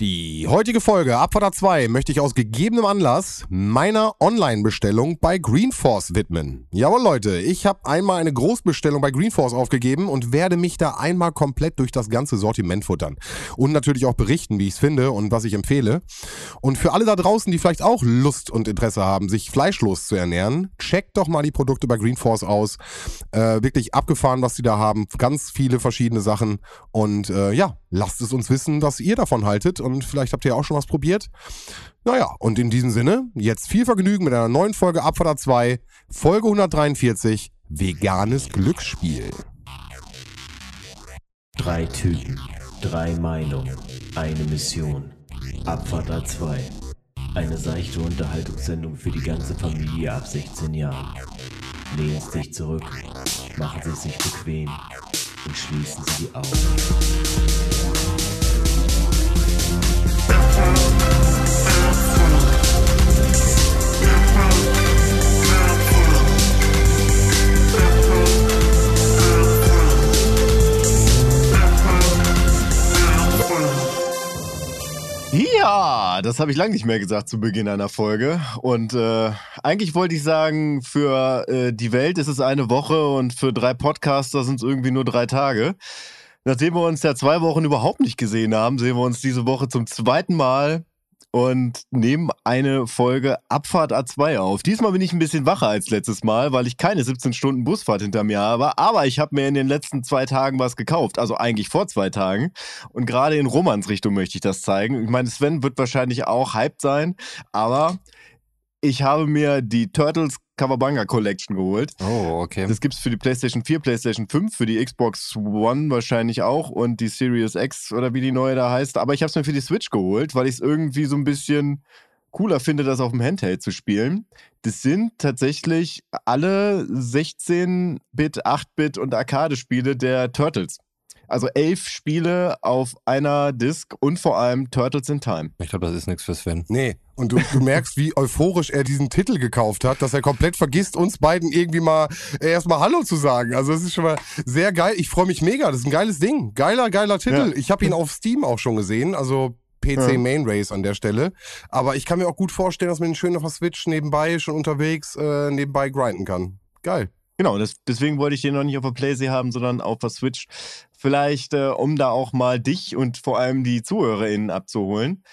Die heutige Folge Abfahrt 2 möchte ich aus gegebenem Anlass meiner Online-Bestellung bei Greenforce widmen. Jawohl Leute, ich habe einmal eine Großbestellung bei Greenforce aufgegeben und werde mich da einmal komplett durch das ganze Sortiment futtern. Und natürlich auch berichten, wie ich es finde und was ich empfehle. Und für alle da draußen, die vielleicht auch Lust und Interesse haben, sich fleischlos zu ernähren, checkt doch mal die Produkte bei Greenforce aus. Äh, wirklich abgefahren, was sie da haben. Ganz viele verschiedene Sachen. Und äh, ja, lasst es uns wissen, was ihr davon haltet und vielleicht habt ihr auch schon was probiert. Naja, und in diesem Sinne, jetzt viel Vergnügen mit einer neuen Folge Abfahrer 2, Folge 143, veganes Glücksspiel. Drei Typen, drei Meinungen, eine Mission. Abfahrt 2. Eine seichte Unterhaltungssendung für die ganze Familie ab 16 Jahren. Lehnen Sie sich zurück, machen Sie sich bequem und schließen Sie die Augen. Ja, das habe ich lange nicht mehr gesagt zu Beginn einer Folge. Und äh, eigentlich wollte ich sagen, für äh, die Welt ist es eine Woche und für drei Podcaster sind es irgendwie nur drei Tage. Nachdem wir uns ja zwei Wochen überhaupt nicht gesehen haben, sehen wir uns diese Woche zum zweiten Mal und nehmen eine Folge Abfahrt A2 auf. Diesmal bin ich ein bisschen wacher als letztes Mal, weil ich keine 17 Stunden Busfahrt hinter mir habe. Aber ich habe mir in den letzten zwei Tagen was gekauft. Also eigentlich vor zwei Tagen. Und gerade in Romans Richtung möchte ich das zeigen. Ich meine, Sven wird wahrscheinlich auch hyped sein. Aber ich habe mir die Turtles Kawabanga Collection geholt. Oh, okay. Das gibt's für die PlayStation 4, PlayStation 5, für die Xbox One wahrscheinlich auch und die Series X oder wie die neue da heißt. Aber ich habe es mir für die Switch geholt, weil ich es irgendwie so ein bisschen cooler finde, das auf dem Handheld zu spielen. Das sind tatsächlich alle 16-Bit, 8-Bit und Arcade-Spiele der Turtles. Also elf Spiele auf einer Disc und vor allem Turtles in Time. Ich glaube, das ist nichts für Sven. Nee, und du, du merkst, wie euphorisch er diesen Titel gekauft hat, dass er komplett vergisst, uns beiden irgendwie mal äh, erstmal Hallo zu sagen. Also das ist schon mal sehr geil. Ich freue mich mega. Das ist ein geiles Ding. Geiler, geiler Titel. Ja. Ich habe ihn auf Steam auch schon gesehen. Also PC Ja. Main Race an der Stelle. Aber ich kann mir auch gut vorstellen, dass man ihn schön auf der Switch nebenbei schon unterwegs äh, nebenbei grinden kann. Geil. Genau, das, deswegen wollte ich den noch nicht auf der Playsee haben, sondern auf der Switch. Vielleicht, äh, um da auch mal dich und vor allem die ZuhörerInnen abzuholen.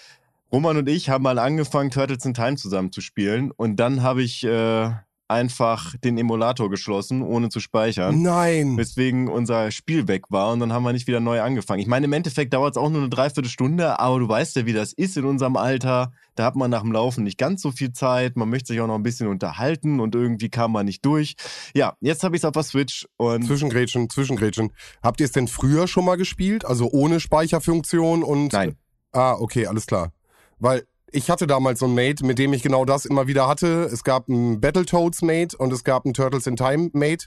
Roman und ich haben mal angefangen, Turtles in Time zusammen zu spielen. Und dann habe ich äh, einfach den Emulator geschlossen, ohne zu speichern. Nein. Weswegen unser Spiel weg war und dann haben wir nicht wieder neu angefangen. Ich meine, im Endeffekt dauert es auch nur eine Dreiviertelstunde, aber du weißt ja, wie das ist in unserem Alter. Da hat man nach dem Laufen nicht ganz so viel Zeit. Man möchte sich auch noch ein bisschen unterhalten und irgendwie kam man nicht durch. Ja, jetzt habe ich es auf der Switch und Zwischengrätschen, Zwischengrätschen. Habt ihr es denn früher schon mal gespielt? Also ohne Speicherfunktion und. Nein. Ah, okay, alles klar. Weil ich hatte damals so ein Mate, mit dem ich genau das immer wieder hatte. Es gab ein Battletoads Mate und es gab ein Turtles in Time Mate.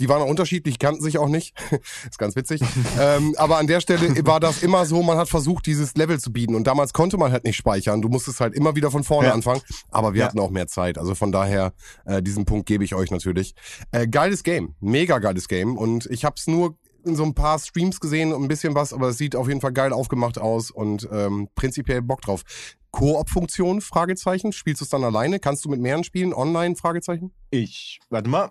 Die waren auch unterschiedlich, kannten sich auch nicht. ist ganz witzig. ähm, aber an der Stelle war das immer so, man hat versucht, dieses Level zu bieten. Und damals konnte man halt nicht speichern. Du musstest halt immer wieder von vorne Ja. anfangen. Aber wir Ja. hatten auch mehr Zeit. Also von daher, äh, diesen Punkt gebe ich euch natürlich. Äh, geiles Game. Mega geiles Game. Und ich habe es nur in so ein paar Streams gesehen und ein bisschen was, aber es sieht auf jeden Fall geil aufgemacht aus und ähm, prinzipiell Bock drauf. Koop-Funktion? Fragezeichen. Spielst du es dann alleine? Kannst du mit mehreren spielen? Online? Fragezeichen. ich, warte mal,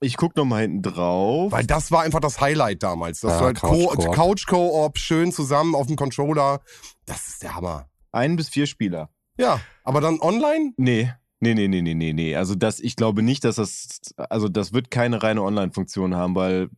ich gucke noch mal hinten drauf. Weil das war einfach das Highlight damals. Dass Ja, du halt Co- Couch-Koop. Schön zusammen auf dem Controller. Das ist der Hammer. Ein bis vier Spieler. Ja, aber dann online? Nee. Nee, nee, nee, nee, nee, nee. Also das, ich glaube nicht, dass das, also das wird keine reine Online-Funktion haben, weil,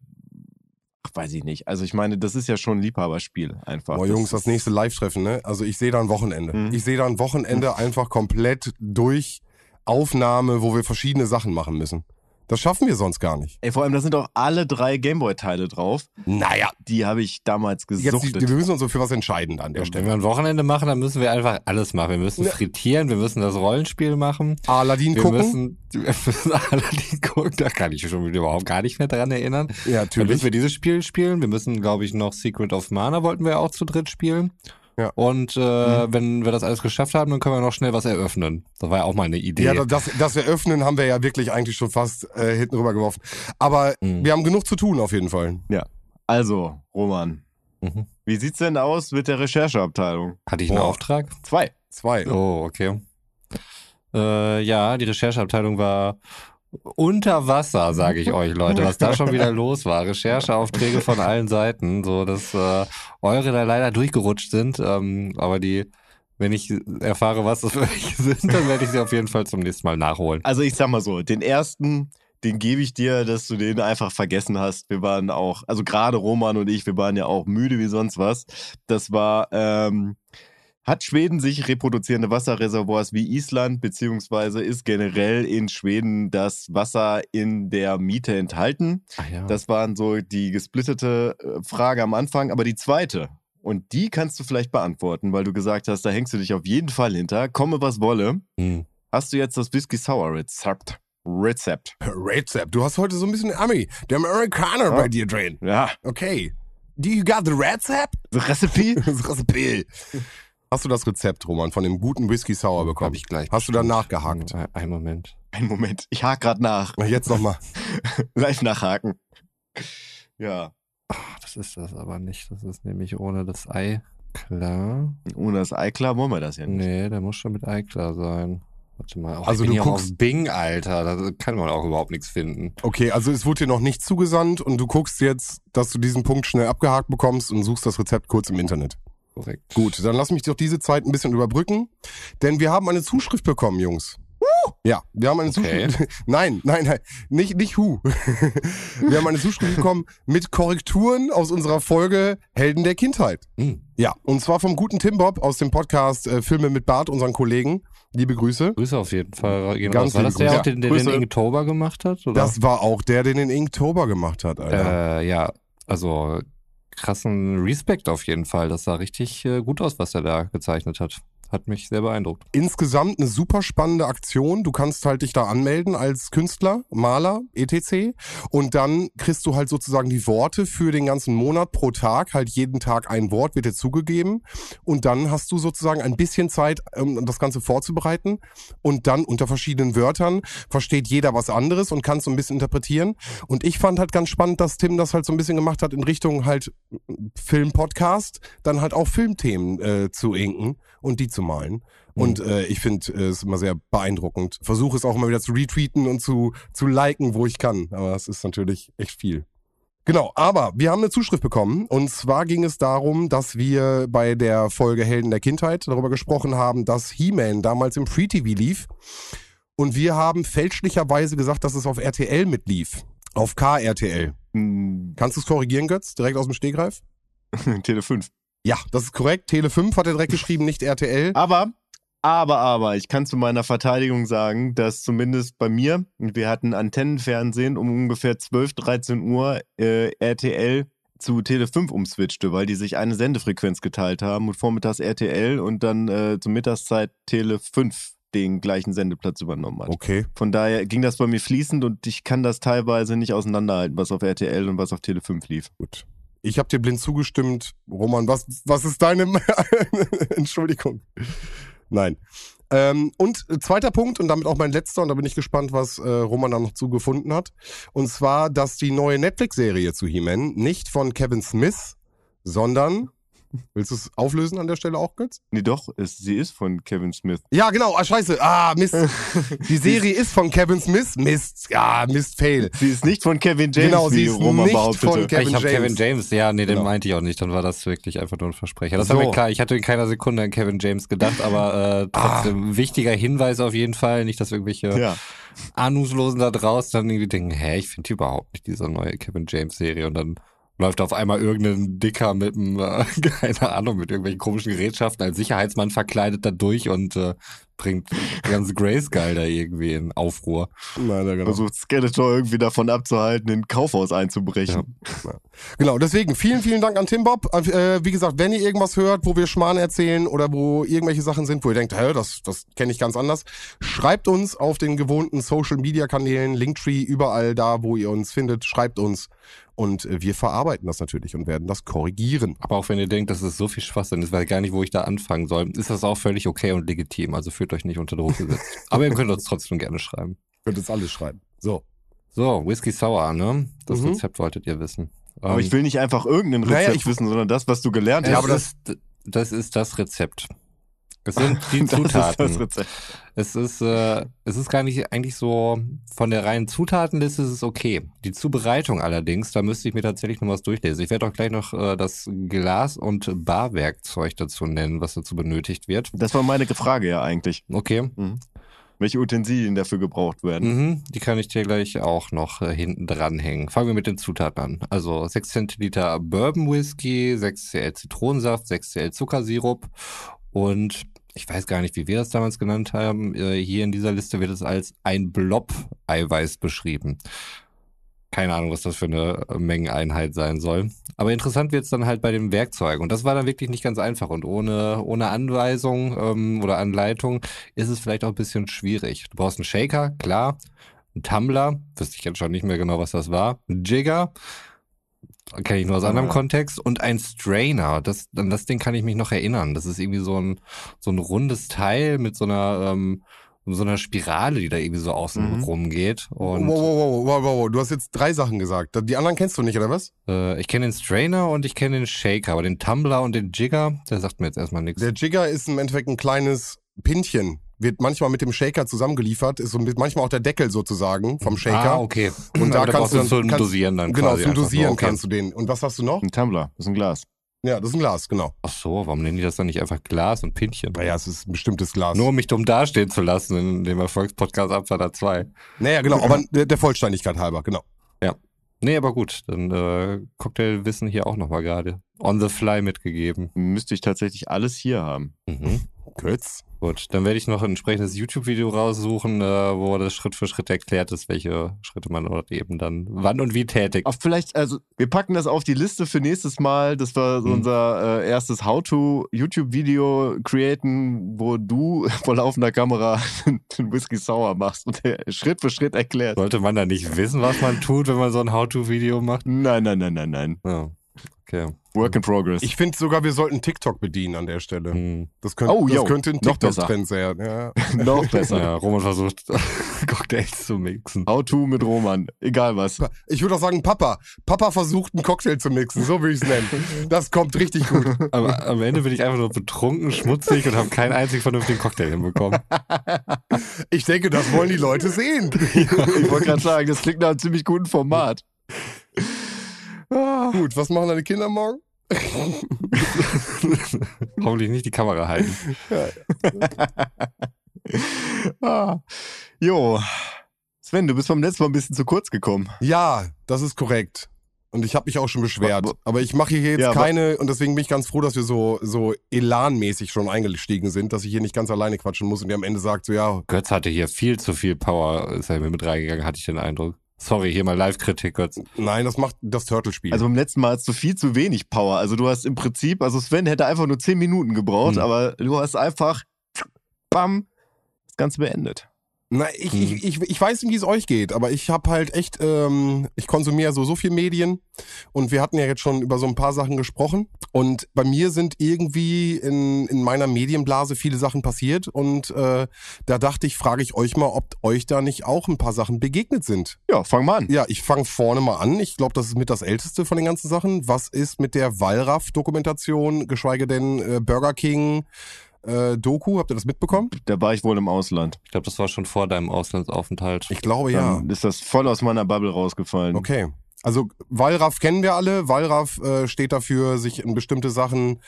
weiß ich nicht. Also ich meine, das ist ja schon ein Liebhaberspiel einfach. Boah, Jungs, das nächste Live-Treffen, ne? Also ich sehe da ein Wochenende. Mhm. Ich sehe da ein Wochenende einfach komplett durch Aufnahme, wo wir verschiedene Sachen machen müssen. Das schaffen wir sonst gar nicht. Ey, vor allem, da sind auch alle drei Gameboy-Teile drauf. Naja, Die habe ich damals gesuchtet. wir müssen uns so für was entscheiden an der Wenn Stelle. wir ein Wochenende machen, dann müssen wir einfach alles machen. Wir müssen Ja. frittieren, wir müssen das Rollenspiel machen. Aladdin Wir gucken? müssen, wir müssen Aladdin gucken. Da kann ich mich schon wieder überhaupt gar nicht mehr dran erinnern. ja, Dann natürlich. müssen wir dieses Spiel spielen. Wir müssen, glaube ich, noch Secret of Mana wollten wir auch zu dritt spielen. Ja. Und äh, wenn wir das alles geschafft haben, dann können wir noch schnell was eröffnen. Das war ja auch mal eine Idee. Ja, das, das Eröffnen haben wir ja wirklich eigentlich schon fast äh, hinten rüber geworfen. Aber Mhm. wir haben genug zu tun auf jeden Fall. Also, Roman, Mhm. Wie sieht's denn aus mit der Rechercheabteilung? Hatte ich einen Boah. Auftrag? Zwei. Zwei. Oh, okay. Äh, ja, die Rechercheabteilung war unter Wasser, sage ich euch, Leute, was da schon wieder los war. Rechercheaufträge von allen Seiten, so dass äh, eure da leider durchgerutscht sind. Ähm, aber die, wenn ich erfahre, was das für welche sind, dann werde ich sie auf jeden Fall zum nächsten Mal nachholen. Also ich sag mal so, den ersten, den gebe ich dir, dass du den einfach vergessen hast. Wir waren auch, also gerade Roman und ich, wir waren ja auch müde wie sonst was. Das war, ähm, hat Schweden sich reproduzierende Wasserreservoirs wie Island, beziehungsweise ist generell in Schweden das Wasser in der Miete enthalten? Ach ja. Das waren so die gesplittete äh, Frage am Anfang. Aber die zweite, und die kannst du vielleicht beantworten, weil du gesagt hast, da hängst du dich auf jeden Fall hinter. Komme, was wolle. Hm. Hast du jetzt das Whisky Sour Rezept? Rezept. Rezept. Du hast heute so ein bisschen Ami, der Amerikaner Ja. bei dir drin. Ja. Okay. Do you got the Rezept? The Recipe? Das Rezept. Hast du das Rezept, Roman, von dem guten Whisky Sour bekommen? Hab ich gleich. Hast du da bestimmt. nachgehakt? Ein- Einen Moment. Ein Moment, ich hake gerade nach. Jetzt nochmal. Live nachhaken. Ja. Ach, das ist das aber nicht. Das ist nämlich ohne das Ei klar. Ohne das Ei klar wollen wir das ja nicht. Nee, der muss schon mit Ei klar sein. Warte mal. Oh, Also ich bin du hier auch guckst- auf Bing, Alter. Da kann man auch überhaupt nichts finden. Okay, also es wurde dir noch nicht zugesandt und du guckst jetzt, dass du diesen Punkt schnell abgehakt bekommst und suchst das Rezept kurz im Internet. Korrekt. Gut, dann lass mich doch diese Zeit ein bisschen überbrücken, denn wir haben eine Zuschrift bekommen, Jungs. Ja, wir haben eine Okay. Zuschrift. Nein, nein, nein, nicht, nicht Hu. wir haben eine Zuschrift bekommen mit Korrekturen aus unserer Folge Helden der Kindheit. Hm. Ja, und zwar vom guten Tim Bob aus dem Podcast äh, Filme mit Bart, unseren Kollegen. Liebe Grüße. Grüße auf jeden Fall. Gehen Ganz raus. War das der, auch, den, der den Inktober gemacht hat? Oder? Das war auch der, der den Inktober gemacht hat, Alter. Äh, ja, also krassen Respekt auf jeden Fall. Das sah richtig äh, gut aus, was er da gezeichnet hat. Hat mich sehr beeindruckt. Insgesamt eine super spannende Aktion. Du kannst halt dich da anmelden als Künstler, Maler, etc. Und dann kriegst du halt sozusagen die Worte für den ganzen Monat pro Tag. Halt jeden Tag ein Wort wird dir zugegeben. Und dann hast du sozusagen ein bisschen Zeit, um das Ganze vorzubereiten. Und dann unter verschiedenen Wörtern versteht jeder was anderes und kann so ein bisschen interpretieren. Und ich fand halt ganz spannend, dass Tim das halt so ein bisschen gemacht hat in Richtung halt Film-Podcast, dann halt auch Filmthemen äh, zu inken und die zu malen. Und äh, ich finde äh, es immer sehr beeindruckend. Versuche es auch immer wieder zu retweeten und zu, zu liken, wo ich kann. Aber es ist natürlich echt viel. Genau, aber wir haben eine Zuschrift bekommen. Und zwar ging es darum, dass wir bei der Folge Helden der Kindheit darüber gesprochen haben, dass He-Man damals im Free TV lief. Und wir haben fälschlicherweise gesagt, dass es auf RTL mitlief. Auf KRTL. Hm, Kannst du es korrigieren, Götz? Direkt aus dem Stegreif? Tele 5. Ja, das ist korrekt. Tele 5 hat er direkt geschrieben, nicht RTL. Aber, aber, aber, ich kann zu meiner Verteidigung sagen, dass zumindest bei mir, wir hatten Antennenfernsehen um ungefähr 12, 13 Uhr äh, RTL zu Tele 5 umswitchte, weil die sich eine Sendefrequenz geteilt haben und vormittags RTL und dann äh, zur Mittagszeit Tele 5 den gleichen Sendeplatz übernommen hat. Okay. Von daher ging das bei mir fließend und ich kann das teilweise nicht auseinanderhalten, was auf RTL und was auf Tele 5 lief. Gut. Ich habe dir blind zugestimmt. Roman, was, was ist deine Entschuldigung? Nein. Ähm, und äh, zweiter Punkt, und damit auch mein letzter, und da bin ich gespannt, was äh, Roman da noch zugefunden hat. Und zwar, dass die neue Netflix-Serie zu He-Man nicht von Kevin Smith, sondern. Willst du es auflösen an der Stelle auch, Götz? Nee, doch, es, sie ist von Kevin Smith. Ja, genau. Ah, scheiße. Ah, Mist. Die Serie ist von Kevin Smith. Mist. Ja, Mist, fail. Sie ist nicht von Kevin James, Genau, sie wie ist Roman nicht behauptete. von Kevin ich habe James. Kevin James, ja, nee, den Genau. meinte ich auch nicht. Dann war das wirklich einfach nur ein Versprecher. Das So. war mir klar. Ich hatte in keiner Sekunde an Kevin James gedacht, aber äh, trotzdem wichtiger Hinweis auf jeden Fall. Nicht, dass irgendwelche ja. Ahnungslosen da draußen dann irgendwie denken, hä, ich finde die überhaupt nicht diese neue Kevin James Serie und dann läuft auf einmal irgendein Dicker mit einem, äh, keine Ahnung, mit irgendwelchen komischen Gerätschaften als Sicherheitsmann verkleidet da durch und äh, bringt ganz Grayskull da irgendwie in Aufruhr. Nein, ja, genau. Versucht Skeletor irgendwie davon abzuhalten, in ein Kaufhaus einzubrechen. Genau, deswegen vielen, vielen Dank an Tim Bob. Äh, wie gesagt, wenn ihr irgendwas hört, wo wir Schmarrn erzählen oder wo irgendwelche Sachen sind, wo ihr denkt, hä, das, das kenne ich ganz anders, schreibt uns auf den gewohnten Social Media Kanälen, Linktree, überall da, wo ihr uns findet, schreibt uns. Und äh, wir verarbeiten das natürlich und werden das korrigieren. Aber auch wenn ihr denkt, dass es so viel Schwachsinn ist, weiß ich gar nicht, wo ich da anfangen soll, ist das auch völlig okay und legitim. Also fühlt euch nicht unter Druck gesetzt. Aber ihr könnt uns trotzdem gerne schreiben. Könnt uns alles schreiben. So. So, Whisky Sour, ne? Das Mhm. Rezept wolltet ihr wissen. Aber ich will nicht einfach irgendein Rezept Naja, ich- wissen, sondern das, was du gelernt das, hast. ist, das ist das Rezept. Es sind die das ist Zutaten. das Rezept. Es ist, äh, es ist gar nicht eigentlich so, von der reinen Zutatenliste ist es okay. Die Zubereitung allerdings, da müsste ich mir tatsächlich noch was durchlesen. Ich werde auch gleich noch äh, das Glas- und Barwerkzeug dazu nennen, was dazu benötigt wird. Das war meine Frage ja eigentlich. Okay, Welche Utensilien dafür gebraucht werden. mhm. die kann ich dir gleich auch noch äh, hinten dranhängen. Fangen wir mit den Zutaten an. Also 6 Zentiliter Bourbon Whisky, 6 Cl Zitronensaft, 6 Cl Zuckersirup und ich weiß gar nicht, wie wir das damals genannt haben. Äh, Hier in dieser Liste wird es als ein Blob Eiweiß beschrieben. Keine Ahnung, was das für eine äh, Mengeneinheit sein soll. Aber interessant wird es dann halt bei den Werkzeugen. Und das war dann wirklich nicht ganz einfach. Und ohne, ohne Anweisung ähm, oder Anleitung ist es vielleicht auch ein bisschen schwierig. Du brauchst einen Shaker, klar. Einen Tumbler, wüsste ich jetzt schon nicht mehr genau, was das war. Ein Jigger, kenne ich nur aus anderem Ah. Kontext. Und ein Strainer, das, an das Ding kann ich mich noch erinnern. Das ist irgendwie so ein, so ein rundes Teil mit so einer, ähm, so einer Spirale, die da irgendwie so außen Mhm. rumgeht. Wow, Und wow, wow, wow, wow, wow. Du hast jetzt drei Sachen gesagt. Die anderen kennst du nicht, oder was? äh, ich kenne den Strainer und ich kenne den Shaker, aber den Tumbler und den Jigger, der sagt mir jetzt erstmal nichts. Der Jigger ist im Endeffekt ein kleines Pinchen. Wird manchmal mit dem Shaker zusammengeliefert, ist so mit- manchmal auch der Deckel sozusagen vom Shaker. Ah, okay. Und da Aber kannst du dann- zum kannst- Dosieren dann Genau, quasi zum. Dosieren okay. kannst du den. Und was hast du noch? Ein Tumbler, das ist ein Glas. Ja, das ist ein Glas, genau. Ach so, warum nennen die das dann nicht einfach Glas und Pinchen? Naja, es ist ein bestimmtes Glas. Nur um mich dumm dastehen zu lassen in dem Erfolgspodcast Abfahrer 2. naja, genau, aber der, der Vollständigkeit halber, genau. Nee, aber gut, dann äh, Cocktailwissen hier auch nochmal gerade on the fly mitgegeben. Müsste ich tatsächlich alles hier haben. Mhm. Kurz. Gut, dann werde ich noch ein entsprechendes YouTube-Video raussuchen, äh, wo das Schritt für Schritt erklärt ist, welche Schritte man dort eben dann wann und wie tätigt. Auch vielleicht, also wir packen das auf die Liste für nächstes Mal. Das war so Mhm. unser äh, erstes How-to-YouTube-Video createn, wo du vor laufender Kamera den Whisky Sour machst und der Schritt für Schritt erklärt. Sollte man da nicht wissen, was man tut, wenn man so ein How-to-Video macht? Nein, nein, nein, nein, nein. Ja. Okay. Work in progress. Ich finde sogar, wir sollten TikTok bedienen an der Stelle. Hm. Das könnte, Oh, das yo, könnte ein. TikTok-Trend sein. Ja. Noch besser. Ja, Roman versucht, Cocktails zu mixen. How-to mit Roman. Egal was. Ich würde auch sagen, Papa. Papa versucht, einen Cocktail zu mixen. So würde ich es nennen. Das kommt richtig gut. Aber am Ende bin ich einfach nur betrunken, schmutzig und habe keinen einzigen vernünftigen Cocktail hinbekommen. Ich denke, das wollen die Leute sehen. Ich wollte gerade sagen, das klingt nach einem ziemlich guten Format. Gut, was machen deine Kinder morgen? Hoffentlich nicht die Kamera halten. Ah. Jo. Sven, du bist beim letzten Mal ein bisschen zu kurz gekommen. Ja, das ist korrekt. Und ich habe mich auch schon beschwert. Aber ich mache hier jetzt Ja, keine, und deswegen bin ich ganz froh, dass wir so, so elanmäßig schon eingestiegen sind, dass ich hier nicht ganz alleine quatschen muss und der am Ende sagt so, ja, Götz hatte hier viel zu viel Power, ist er mir mit reingegangen, hatte ich den Eindruck. Sorry, hier mal Live-Kritik, Götz. nein, das macht das Turtle-Spiel. Also beim letzten Mal hast du viel zu wenig Power. Also du hast im Prinzip, also Sven hätte einfach nur 10 Minuten gebraucht, Hm. aber du hast einfach bam, das Ganze beendet. Na, ich, Hm. ich, ich, ich weiß nicht, wie es euch geht, aber ich habe halt echt, ähm, ich konsumiere so, so viel Medien und wir hatten ja jetzt schon über so ein paar Sachen gesprochen und bei mir sind irgendwie in, in meiner Medienblase viele Sachen passiert und äh, da dachte ich, frage ich euch mal, ob euch da nicht auch ein paar Sachen begegnet sind. Ja, fang mal an. Ja, ich fange vorne mal an. Ich glaube, das ist mit das älteste von den ganzen Sachen. Was ist mit der Wallraff-Dokumentation, geschweige denn äh, Burger King äh, Doku? Habt ihr das mitbekommen? Da war ich wohl im Ausland. Ich glaube, das war schon vor deinem Auslandsaufenthalt. Ich glaube ja. Dann ist das voll aus meiner Bubble rausgefallen. Okay. Also Wallraff kennen wir alle. Wallraff äh, steht dafür, sich in bestimmte Sachen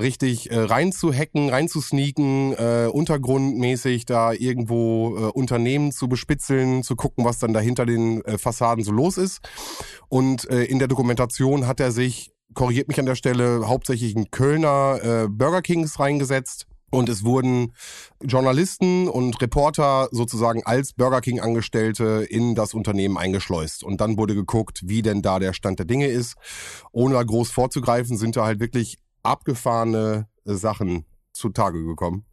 richtig äh, reinzuhacken, reinzusneaken, äh, untergrundmäßig da irgendwo äh, Unternehmen zu bespitzeln, zu gucken, was dann da hinter den äh, Fassaden so los ist. Und äh, in der Dokumentation hat er sich, korrigiert mich an der Stelle, hauptsächlich in Kölner äh, Burger Kings reingesetzt. Und es wurden Journalisten und Reporter sozusagen als Burger King Angestellte in das Unternehmen eingeschleust. Und dann wurde geguckt, wie denn da der Stand der Dinge ist. Ohne da groß vorzugreifen, sind da halt wirklich abgefahrene Sachen zutage gekommen.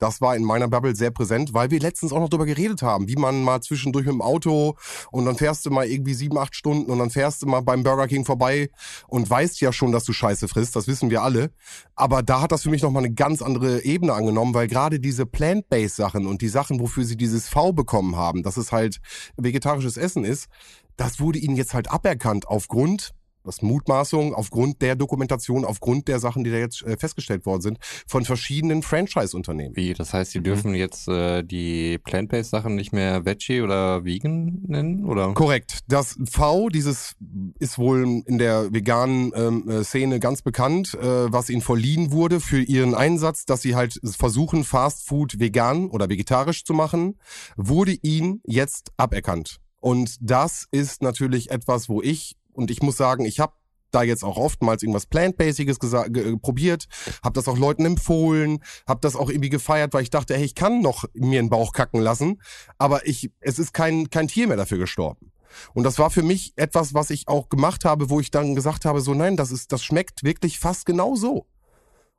Das war in meiner Bubble sehr präsent, weil wir letztens auch noch darüber geredet haben, wie man mal zwischendurch mit dem Auto und dann fährst du mal irgendwie sieben, acht Stunden und dann fährst du mal beim Burger King vorbei und weißt ja schon, dass du Scheiße frisst, das wissen wir alle. Aber da hat das für mich nochmal eine ganz andere Ebene angenommen, weil gerade diese Plant-Based Sachen und die Sachen, wofür sie dieses V bekommen haben, dass es halt vegetarisches Essen ist, das wurde ihnen jetzt halt aberkannt aufgrund das Mutmaßung aufgrund der Dokumentation, aufgrund der Sachen, die da jetzt äh, festgestellt worden sind, von verschiedenen Franchise-Unternehmen. Wie? Das heißt, die Mhm. dürfen jetzt äh, die Plant-Based-Sachen nicht mehr Veggie oder Vegan nennen? Oder? Korrekt. Das V, dieses ist wohl in der veganen ähm, äh, Szene ganz bekannt, äh, was ihnen verliehen wurde für ihren Einsatz, dass sie halt versuchen, Fast Food vegan oder vegetarisch zu machen, wurde ihnen jetzt aberkannt. Und das ist natürlich etwas, wo ich, und ich muss sagen, ich habe da jetzt auch oftmals irgendwas Plant-Basiges probiert, habe das auch Leuten empfohlen, habe das auch irgendwie gefeiert, weil ich dachte, hey, ich kann noch mir einen Bauch kacken lassen, aber ich, es ist kein, kein Tier mehr dafür gestorben. Und das war für mich etwas, was ich auch gemacht habe, wo ich dann gesagt habe, so nein, das ist, das schmeckt wirklich fast genau so.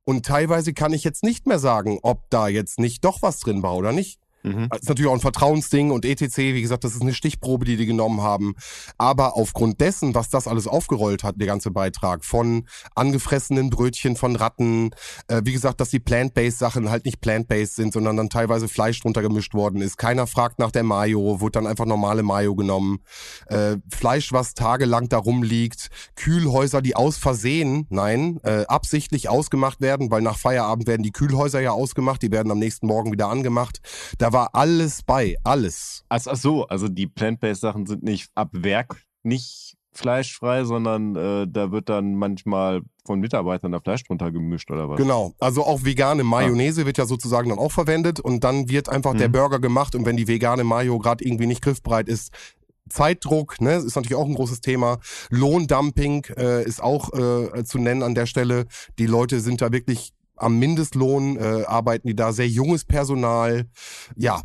Und teilweise kann ich jetzt nicht mehr sagen, ob da jetzt nicht doch was drin war oder nicht. Mhm. Das ist natürlich auch ein Vertrauensding und ETC, wie gesagt, das ist eine Stichprobe, die die genommen haben. Aber aufgrund dessen, was das alles aufgerollt hat, der ganze Beitrag, von angefressenen Brötchen von Ratten, äh, wie gesagt, dass die Plant-Based Sachen halt nicht Plant-Based sind, sondern dann teilweise Fleisch drunter gemischt worden ist. Keiner fragt nach der Mayo, wurde dann einfach normale Mayo genommen. Äh, Fleisch, was tagelang da rumliegt, Kühlhäuser, die aus Versehen, nein, äh, absichtlich ausgemacht werden, weil nach Feierabend werden die Kühlhäuser ja ausgemacht, die werden am nächsten Morgen wieder angemacht. Da war alles bei, alles. Ach, ach so, also die Plant-Based-Sachen sind nicht ab Werk nicht fleischfrei, sondern äh, da wird dann manchmal von Mitarbeitern da Fleisch drunter gemischt oder was? Genau, also auch vegane Mayonnaise wird ja sozusagen dann auch verwendet und dann wird einfach der Mhm. Burger gemacht und wenn die vegane Mayo gerade irgendwie nicht griffbereit ist, Zeitdruck, ne, ist natürlich auch ein großes Thema. Lohndumping äh, ist auch äh, zu nennen an der Stelle. Die Leute sind da wirklich am Mindestlohn, äh, arbeiten die da sehr junges Personal. Ja,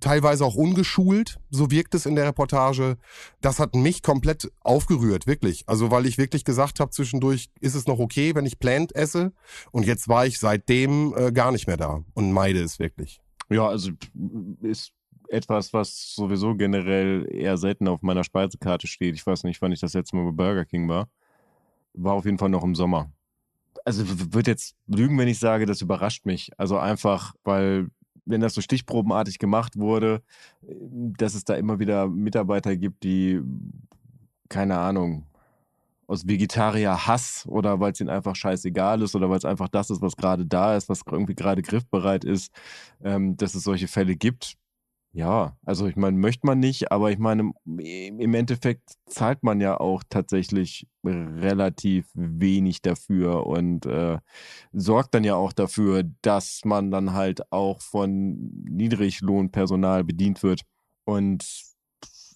teilweise auch ungeschult, so wirkt es in der Reportage. Das hat mich komplett aufgerührt, wirklich. Also weil ich wirklich gesagt habe zwischendurch, ist es noch okay, wenn ich Plant esse? Und jetzt war ich seitdem äh, gar nicht mehr da und meide es wirklich. Ja, also ist etwas, was sowieso generell eher selten auf meiner Speisekarte steht. Ich weiß nicht, wann ich das letzte Mal bei Burger King war. War auf jeden Fall noch im Sommer. Also wird jetzt lügen, wenn ich sage, das überrascht mich. Also einfach, weil wenn das so stichprobenartig gemacht wurde, äh, dass es da immer wieder Mitarbeiter gibt, die, keine Ahnung, aus Vegetarier-Hass oder weil es ihnen einfach scheißegal ist oder weil es einfach das ist, was gerade da ist, was irgendwie gerade griffbereit ist, ähm, dass es solche Fälle gibt. Ja, also ich meine, möchte man nicht, aber ich meine, im Endeffekt zahlt man ja auch tatsächlich relativ wenig dafür und äh, sorgt dann ja auch dafür, dass man dann halt auch von Niedriglohnpersonal bedient wird. Und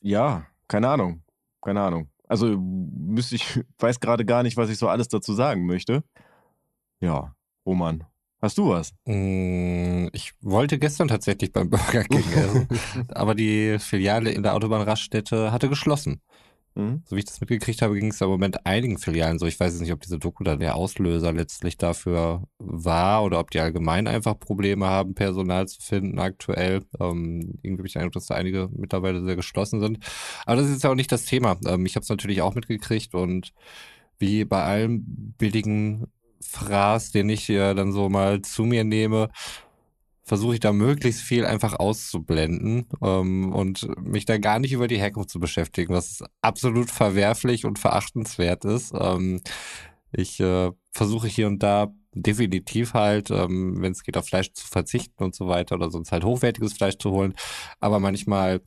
ja, keine Ahnung, keine Ahnung. Also müsste ich, weiß gerade gar nicht, was ich so alles dazu sagen möchte. Ja, Roman, hast du was? Mm, Ich wollte gestern tatsächlich beim Burger King essen, aber die Filiale in der Autobahnraststätte hatte geschlossen. Mhm. So wie ich das mitgekriegt habe, ging es im Moment einigen Filialen so. Ich weiß jetzt nicht, ob diese Doku da der Auslöser letztlich dafür war oder ob die allgemein einfach Probleme haben, Personal zu finden aktuell. Ähm, irgendwie habe ich den Eindruck, dass da einige mittlerweile sehr geschlossen sind. Aber das ist jetzt ja auch nicht das Thema. Ähm, ich habe es natürlich auch mitgekriegt und wie bei allem billigen Fraß, den ich hier dann so mal zu mir nehme, versuche ich da möglichst viel einfach auszublenden ähm, und mich da gar nicht über die Herkunft zu beschäftigen, was absolut verwerflich und verachtenswert ist. Ähm, ich äh, versuche hier und da definitiv halt, ähm, wenn es geht, auf Fleisch zu verzichten und so weiter oder sonst halt hochwertiges Fleisch zu holen. Aber manchmal,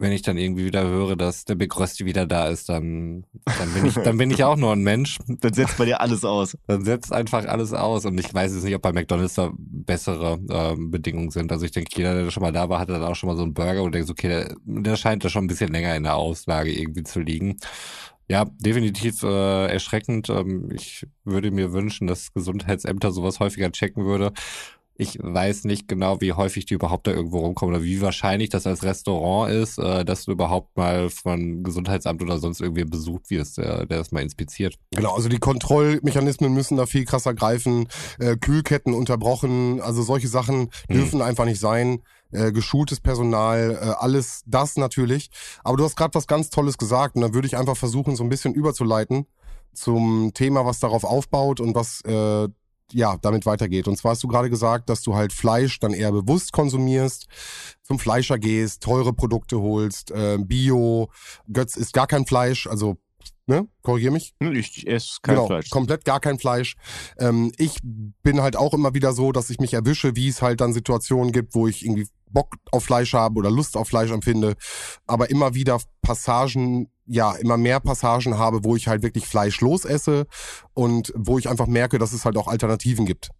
wenn ich dann irgendwie wieder höre, dass der Big Rösti wieder da ist, dann, dann bin ich, dann bin ich auch nur ein Mensch Dann setzt bei dir alles aus. dann setzt einfach alles aus. Und ich weiß jetzt nicht, ob bei McDonalds da bessere ähm, Bedingungen sind. Also ich denke, jeder, der schon mal da war, hatte dann auch schon mal so einen Burger und denkt, okay, der, der scheint da schon ein bisschen länger in der Auslage irgendwie zu liegen. Ja, definitiv äh, erschreckend. Ähm, ich würde mir wünschen, dass Gesundheitsämter sowas häufiger checken würde. Ich weiß nicht genau, wie häufig die überhaupt da irgendwo rumkommen oder wie wahrscheinlich das als Restaurant ist, äh, dass du überhaupt mal von Gesundheitsamt oder sonst irgendwie besucht wirst, der, der das mal inspiziert. Genau, also die Kontrollmechanismen müssen da viel krasser greifen, äh, Kühlketten unterbrochen, also solche Sachen dürfen einfach nicht sein. Äh, geschultes Personal, äh, alles das natürlich. Aber du hast gerade was ganz Tolles gesagt und dann würde ich einfach versuchen, so ein bisschen überzuleiten zum Thema, was darauf aufbaut und was äh, ja damit weitergeht. Und zwar hast du gerade gesagt, dass du halt Fleisch dann eher bewusst konsumierst, zum Fleischer gehst, teure Produkte holst, äh, Bio, Götz isst gar kein Fleisch, also Ne? Korrigier mich. Ich esse kein genau, Fleisch. komplett gar kein Fleisch. Ähm, ich bin halt auch immer wieder so, dass ich mich erwische, wie es halt dann Situationen gibt, wo ich irgendwie Bock auf Fleisch habe oder Lust auf Fleisch empfinde, aber immer wieder Passagen, ja, immer mehr Passagen habe, wo ich halt wirklich fleischlos esse und wo ich einfach merke, dass es halt auch Alternativen gibt.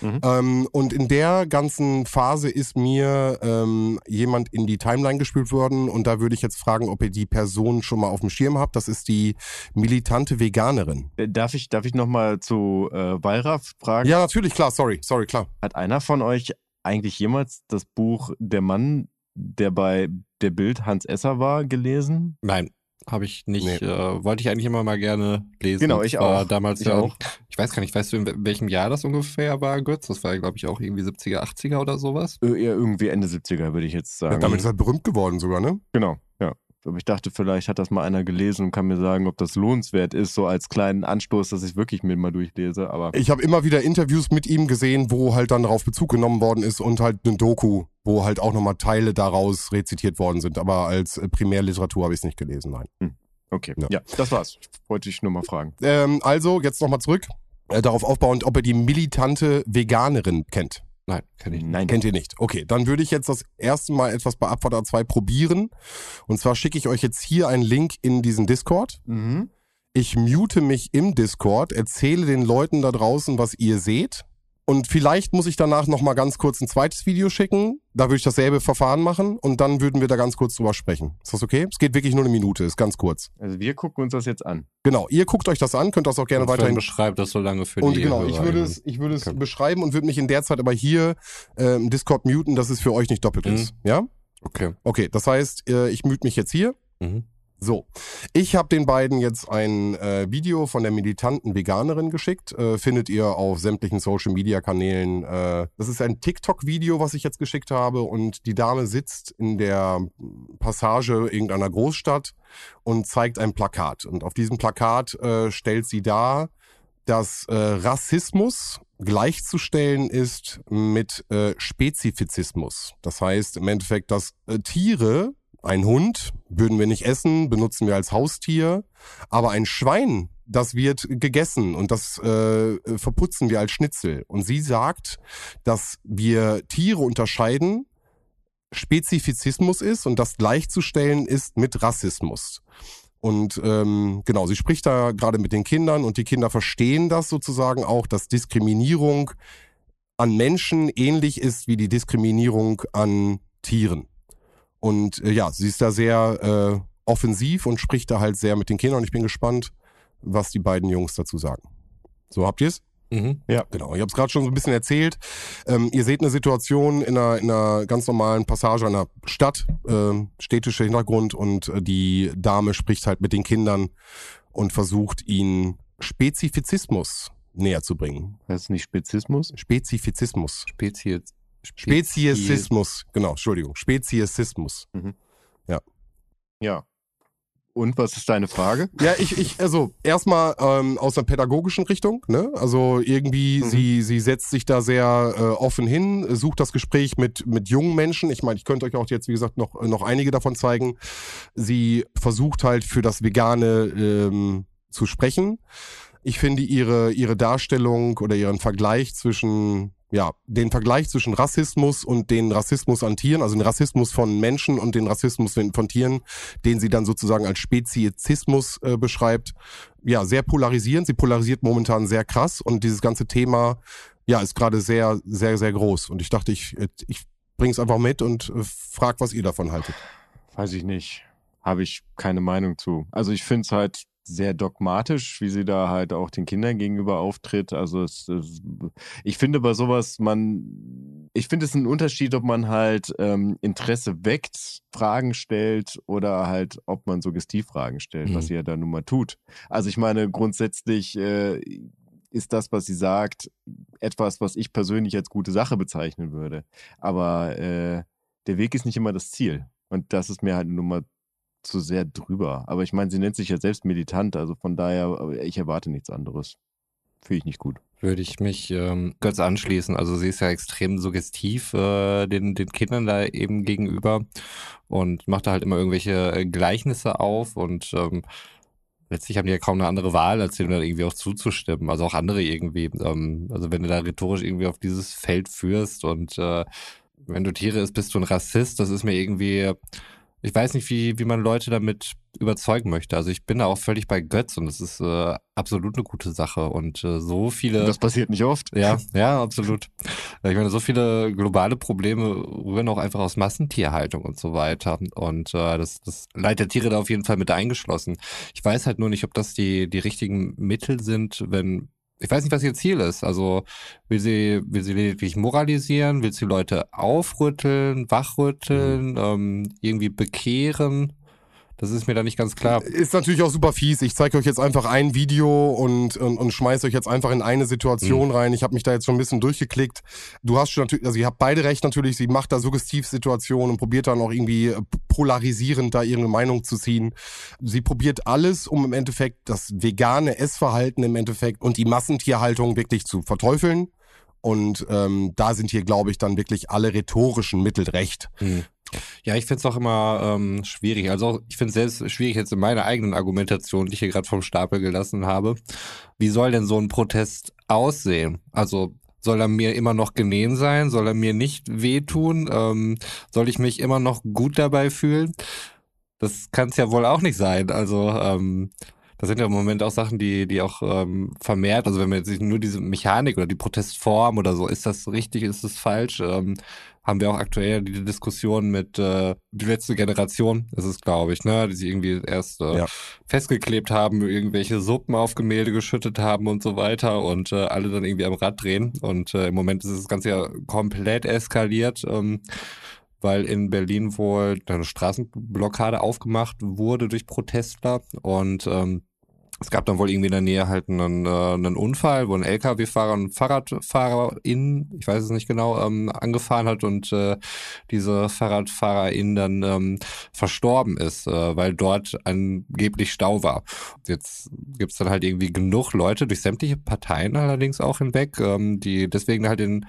Mhm. Ähm, und in der ganzen Phase ist mir ähm, jemand in die Timeline gespült worden und da würde ich jetzt fragen, ob ihr die Person schon mal auf dem Schirm habt. Das ist die militante Veganerin. Äh, Darf ich, darf ich nochmal zu äh, Wallraff fragen? Ja, natürlich, klar, sorry, sorry, klar. Hat einer von euch eigentlich jemals das Buch Der Mann, der bei der Bild Hans Esser war, gelesen? Nein, habe ich nicht. Nee. Äh, wollte ich eigentlich immer mal gerne lesen. Genau, ich war auch. Damals Ich ja, auch. Ich weiß gar nicht, weißt du, in welchem Jahr das ungefähr war, Götz? Das war, glaube ich, auch irgendwie 70er, 80er oder sowas. Äh, eher irgendwie Ende 70er, würde ich jetzt sagen. Damit ist er berühmt geworden sogar, ne? Genau, ja. Aber ich dachte, vielleicht hat das mal einer gelesen und kann mir sagen, ob das lohnenswert ist, so als kleinen Anstoß, dass ich wirklich mit mal durchlese. Aber Ich habe immer wieder Interviews mit ihm gesehen, wo halt dann darauf Bezug genommen worden ist und halt eine Doku, wo halt auch nochmal Teile daraus rezitiert worden sind. Aber als äh, Primärliteratur habe ich es nicht gelesen, nein. okay, Ja. ja, das war's. Wollte ich nur mal fragen. Ähm, also, jetzt nochmal zurück. Äh, darauf aufbauend, ob ihr die militante Veganerin kennt. Nein, kenne ich nicht. Nein, Kennt ihr nicht. Okay, dann würde ich jetzt das erste Mal etwas bei Abfahrt A2 probieren. Und zwar schicke ich euch jetzt hier einen Link in diesen Discord. Mhm. Ich mute mich im Discord, erzähle den Leuten da draußen, was ihr seht. Und vielleicht muss ich danach nochmal ganz kurz ein zweites Video schicken. Da würde ich dasselbe Verfahren machen und dann würden wir da ganz kurz drüber sprechen. Ist das okay? Es geht wirklich nur eine Minute, ist ganz kurz. Also wir gucken uns das jetzt an. Genau, ihr guckt euch das an, könnt das auch gerne Und weiterhin beschreibt das so lange für und die genau, ich würde es, ich würde es Okay. beschreiben und würde mich in der Zeit aber hier äh, im Discord muten, dass es für euch nicht doppelt Mhm. ist. Ja? Okay. Okay, das heißt, äh, ich mute mich jetzt hier. Mhm. So, ich habe den beiden jetzt ein äh, Video von der militanten Veganerin geschickt. Äh, findet ihr auf sämtlichen Social-Media-Kanälen. Äh, das ist ein TikTok-Video, was ich jetzt geschickt habe. Und die Dame sitzt in der Passage irgendeiner Großstadt und zeigt ein Plakat. Und auf diesem Plakat äh, stellt sie dar, dass äh, Rassismus gleichzustellen ist mit äh, Spezifizismus. Das heißt im Endeffekt, dass Tiere, ein Hund, würden wir nicht essen, benutzen wir als Haustier, aber ein Schwein, das wird gegessen und das äh, verputzen wir als Schnitzel. Und sie sagt, dass wir Tiere unterscheiden, Spezifizismus ist und das gleichzustellen ist mit Rassismus. Und ähm, genau, sie spricht da gerade mit den Kindern und die Kinder verstehen das sozusagen auch, dass Diskriminierung an Menschen ähnlich ist wie die Diskriminierung an Tieren. Und äh, ja, sie ist da sehr äh, offensiv und spricht da halt sehr mit den Kindern und ich bin gespannt, was die beiden Jungs dazu sagen. So, habt ihr's? Mhm. Genau, ich habe es gerade schon so ein bisschen erzählt. Ähm, ihr seht eine Situation in einer, in einer ganz normalen Passage einer Stadt, ähm, städtischer Hintergrund und äh, die Dame spricht halt mit den Kindern und versucht ihnen Spezifizismus näher zu bringen. Das ist nicht Spezismus? Spezifizismus. Spezies. Speziesismus, genau, Entschuldigung, Speziesismus. Ja. Und was ist deine Frage? Ja, ich, ich, also erstmal ähm, aus einer pädagogischen Richtung, ne? Also irgendwie, Mhm. sie, sie setzt sich da sehr äh, offen hin, sucht das Gespräch mit, mit jungen Menschen. Ich meine, ich könnte euch auch jetzt, wie gesagt, noch, noch einige davon zeigen. Sie versucht halt für das Vegane ähm, zu sprechen. Ich finde ihre, ihre Darstellung oder ihren Vergleich zwischen, ja, den Vergleich zwischen Rassismus und den Rassismus an Tieren, also den Rassismus von Menschen und den Rassismus von Tieren, den sie dann sozusagen als Speziesismus äh, beschreibt, ja, sehr polarisierend. Sie polarisiert momentan sehr krass und dieses ganze Thema, ja, ist gerade sehr, sehr, sehr groß. Und ich dachte, ich, ich bring's einfach mit und äh, frag, was ihr davon haltet. Weiß ich nicht. Habe ich keine Meinung zu. Also ich finde es halt sehr dogmatisch, wie sie da halt auch den Kindern gegenüber auftritt. Also es, es, ich finde bei sowas, man, ich finde es ein Unterschied, ob man halt ähm, Interesse weckt, Fragen stellt oder halt, ob man Suggestivfragen stellt, was Mhm. sie ja da nun mal tut. Also ich meine, grundsätzlich äh, ist das, was sie sagt, etwas, was ich persönlich als gute Sache bezeichnen würde. Aber äh, der Weg ist nicht immer das Ziel. Und das ist mir halt nun mal zu sehr drüber. Aber ich meine, sie nennt sich ja selbst militant, also von daher, ich erwarte nichts anderes. Finde ich nicht gut. Würde ich mich ähm, kurz anschließen. Also sie ist ja extrem suggestiv äh, den, den Kindern da eben gegenüber und macht da halt immer irgendwelche äh, Gleichnisse auf und ähm, letztlich haben die ja kaum eine andere Wahl, als dem dann irgendwie auch zuzustimmen. Also auch andere irgendwie. Ähm, also wenn du da rhetorisch irgendwie auf dieses Feld führst und äh, wenn du Tiere isst, bist du ein Rassist, das ist mir irgendwie, ich weiß nicht, wie, wie man Leute damit überzeugen möchte. Also ich bin da auch völlig bei Götz und das ist äh, absolut eine gute Sache. Und äh, so viele. Das passiert nicht oft. Ja, ja, absolut. Ich meine, so viele globale Probleme rühren auch einfach aus Massentierhaltung und so weiter. Und äh, das, das Leid der Tiere da auf jeden Fall mit eingeschlossen. Ich weiß halt nur nicht, ob das die, die richtigen Mittel sind, wenn ich weiß nicht, was ihr Ziel ist. Also will sie, will sie lediglich moralisieren, will sie Leute aufrütteln, wachrütteln, mhm. ähm, irgendwie bekehren? Das ist mir da nicht ganz klar. Ist natürlich auch super fies. Ich zeige euch jetzt einfach ein Video und, und, und schmeiß euch jetzt einfach in eine Situation mhm. rein. Ich habe mich da jetzt schon ein bisschen durchgeklickt. Du hast schon natürlich, also ihr habt beide recht natürlich, sie macht da Suggestivsituationen und probiert dann auch irgendwie polarisierend da ihre Meinung zu ziehen. Sie probiert alles, um im Endeffekt das vegane Essverhalten im Endeffekt und die Massentierhaltung wirklich zu verteufeln. Und ähm, da sind hier, glaube ich, dann wirklich alle rhetorischen Mittel recht. Mhm. Ja, ich finde es auch immer ähm, schwierig. Also ich finde es selbst schwierig jetzt in meiner eigenen Argumentation, die ich hier gerade vom Stapel gelassen habe. Wie soll denn so ein Protest aussehen? Also soll er mir immer noch genehm sein? Soll er mir nicht wehtun? Ähm, soll ich mich immer noch gut dabei fühlen? Das kann es ja wohl auch nicht sein. Also ähm, das sind ja im Moment auch Sachen, die, die auch ähm, vermehrt, also wenn man jetzt nur diese Mechanik oder die Protestform oder so, ist das richtig, ist das falsch? Ähm, haben wir auch aktuell die Diskussion mit äh, die letzte Generation, ist es, glaube ich, ne, die sich irgendwie erst äh, ja. festgeklebt haben, irgendwelche Suppen auf Gemälde geschüttet haben und so weiter und äh, alle dann irgendwie am Rad drehen. Und äh, im Moment ist das Ganze ja komplett eskaliert. Ähm, weil in Berlin wohl eine Straßenblockade aufgemacht wurde durch Protestler und ähm, es gab dann wohl irgendwie in der Nähe halt einen, äh, einen Unfall, wo ein LKW-Fahrer und ein Fahrradfahrer in, ich weiß es nicht genau, ähm, angefahren hat und äh, diese Fahrradfahrerin dann ähm, verstorben ist, äh, weil dort angeblich Stau war. Jetzt gibt's dann halt irgendwie genug Leute durch sämtliche Parteien allerdings auch hinweg, ähm, die deswegen halt in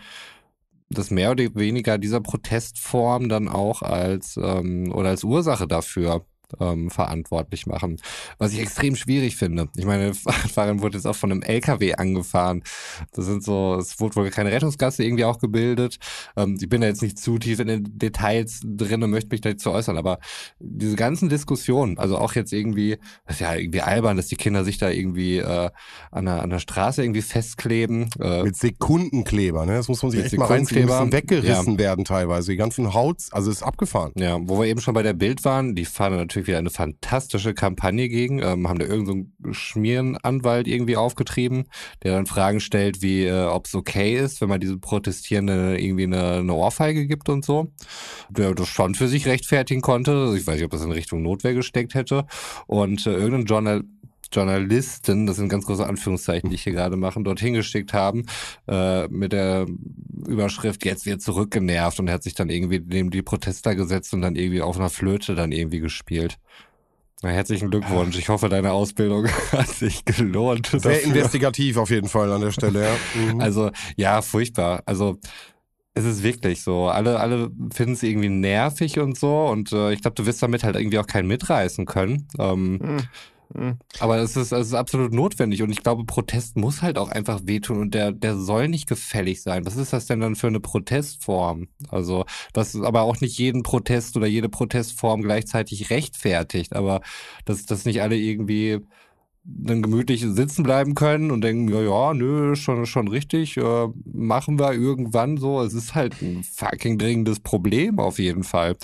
das mehr oder weniger dieser Protestform dann auch als ähm, oder als Ursache dafür ähm, verantwortlich machen. Was ich extrem schwierig finde. Ich meine, Fahrrad wurde jetzt auch von einem LKW angefahren. Das sind so, es wurde wohl keine Rettungsgasse irgendwie auch gebildet. Ähm, ich bin da jetzt nicht zu tief in den Details drin und möchte mich da nicht zu äußern, aber diese ganzen Diskussionen, also auch jetzt irgendwie, das ist ja irgendwie albern, dass die Kinder sich da irgendwie äh, an, der, an der Straße irgendwie festkleben. Äh, mit Sekundenkleber, ne? Das muss man sich echt mal reinziehen. Die müssen weggerissen ja. werden teilweise. Die ganzen Haut, also ist abgefahren. Ja, wo wir eben schon bei der Bild waren, die fahren natürlich natürlich wieder eine fantastische Kampagne gegen, ähm, haben da irgendeinen so Schmierenanwalt irgendwie aufgetrieben, der dann Fragen stellt, wie äh, ob es okay ist, wenn man diese Protestierende irgendwie eine, eine Ohrfeige gibt und so. Der das schon für sich rechtfertigen konnte. Also ich weiß nicht, ob das in Richtung Notwehr gesteckt hätte. Und äh, irgendein Journal Journalisten, das sind ganz große Anführungszeichen, die ich hier gerade mache, dorthin geschickt haben, äh, mit der Überschrift, jetzt wird zurückgenervt und er hat sich dann irgendwie neben die Protester gesetzt und dann irgendwie auf einer Flöte dann irgendwie gespielt. Na, herzlichen Glückwunsch. Ich hoffe, deine Ausbildung hat sich gelohnt. Sehr dafür. investigativ auf jeden Fall an der Stelle, ja. Mhm. Also, ja, furchtbar. Also, es ist wirklich so. Alle, alle finden es irgendwie nervig und so. Und äh, ich glaube, du wirst damit halt irgendwie auch keinen mitreißen können. Ähm, mhm. Mhm. Aber es ist, es ist absolut notwendig und ich glaube, Protest muss halt auch einfach wehtun und der, der soll nicht gefällig sein. Was ist das denn dann für eine Protestform? Also, was aber auch nicht jeden Protest oder jede Protestform gleichzeitig rechtfertigt, aber dass, dass nicht alle irgendwie dann gemütlich sitzen bleiben können und denken, ja, ja, nö, schon, schon richtig, äh, machen wir irgendwann so. Es ist halt ein fucking dringendes Problem auf jeden Fall.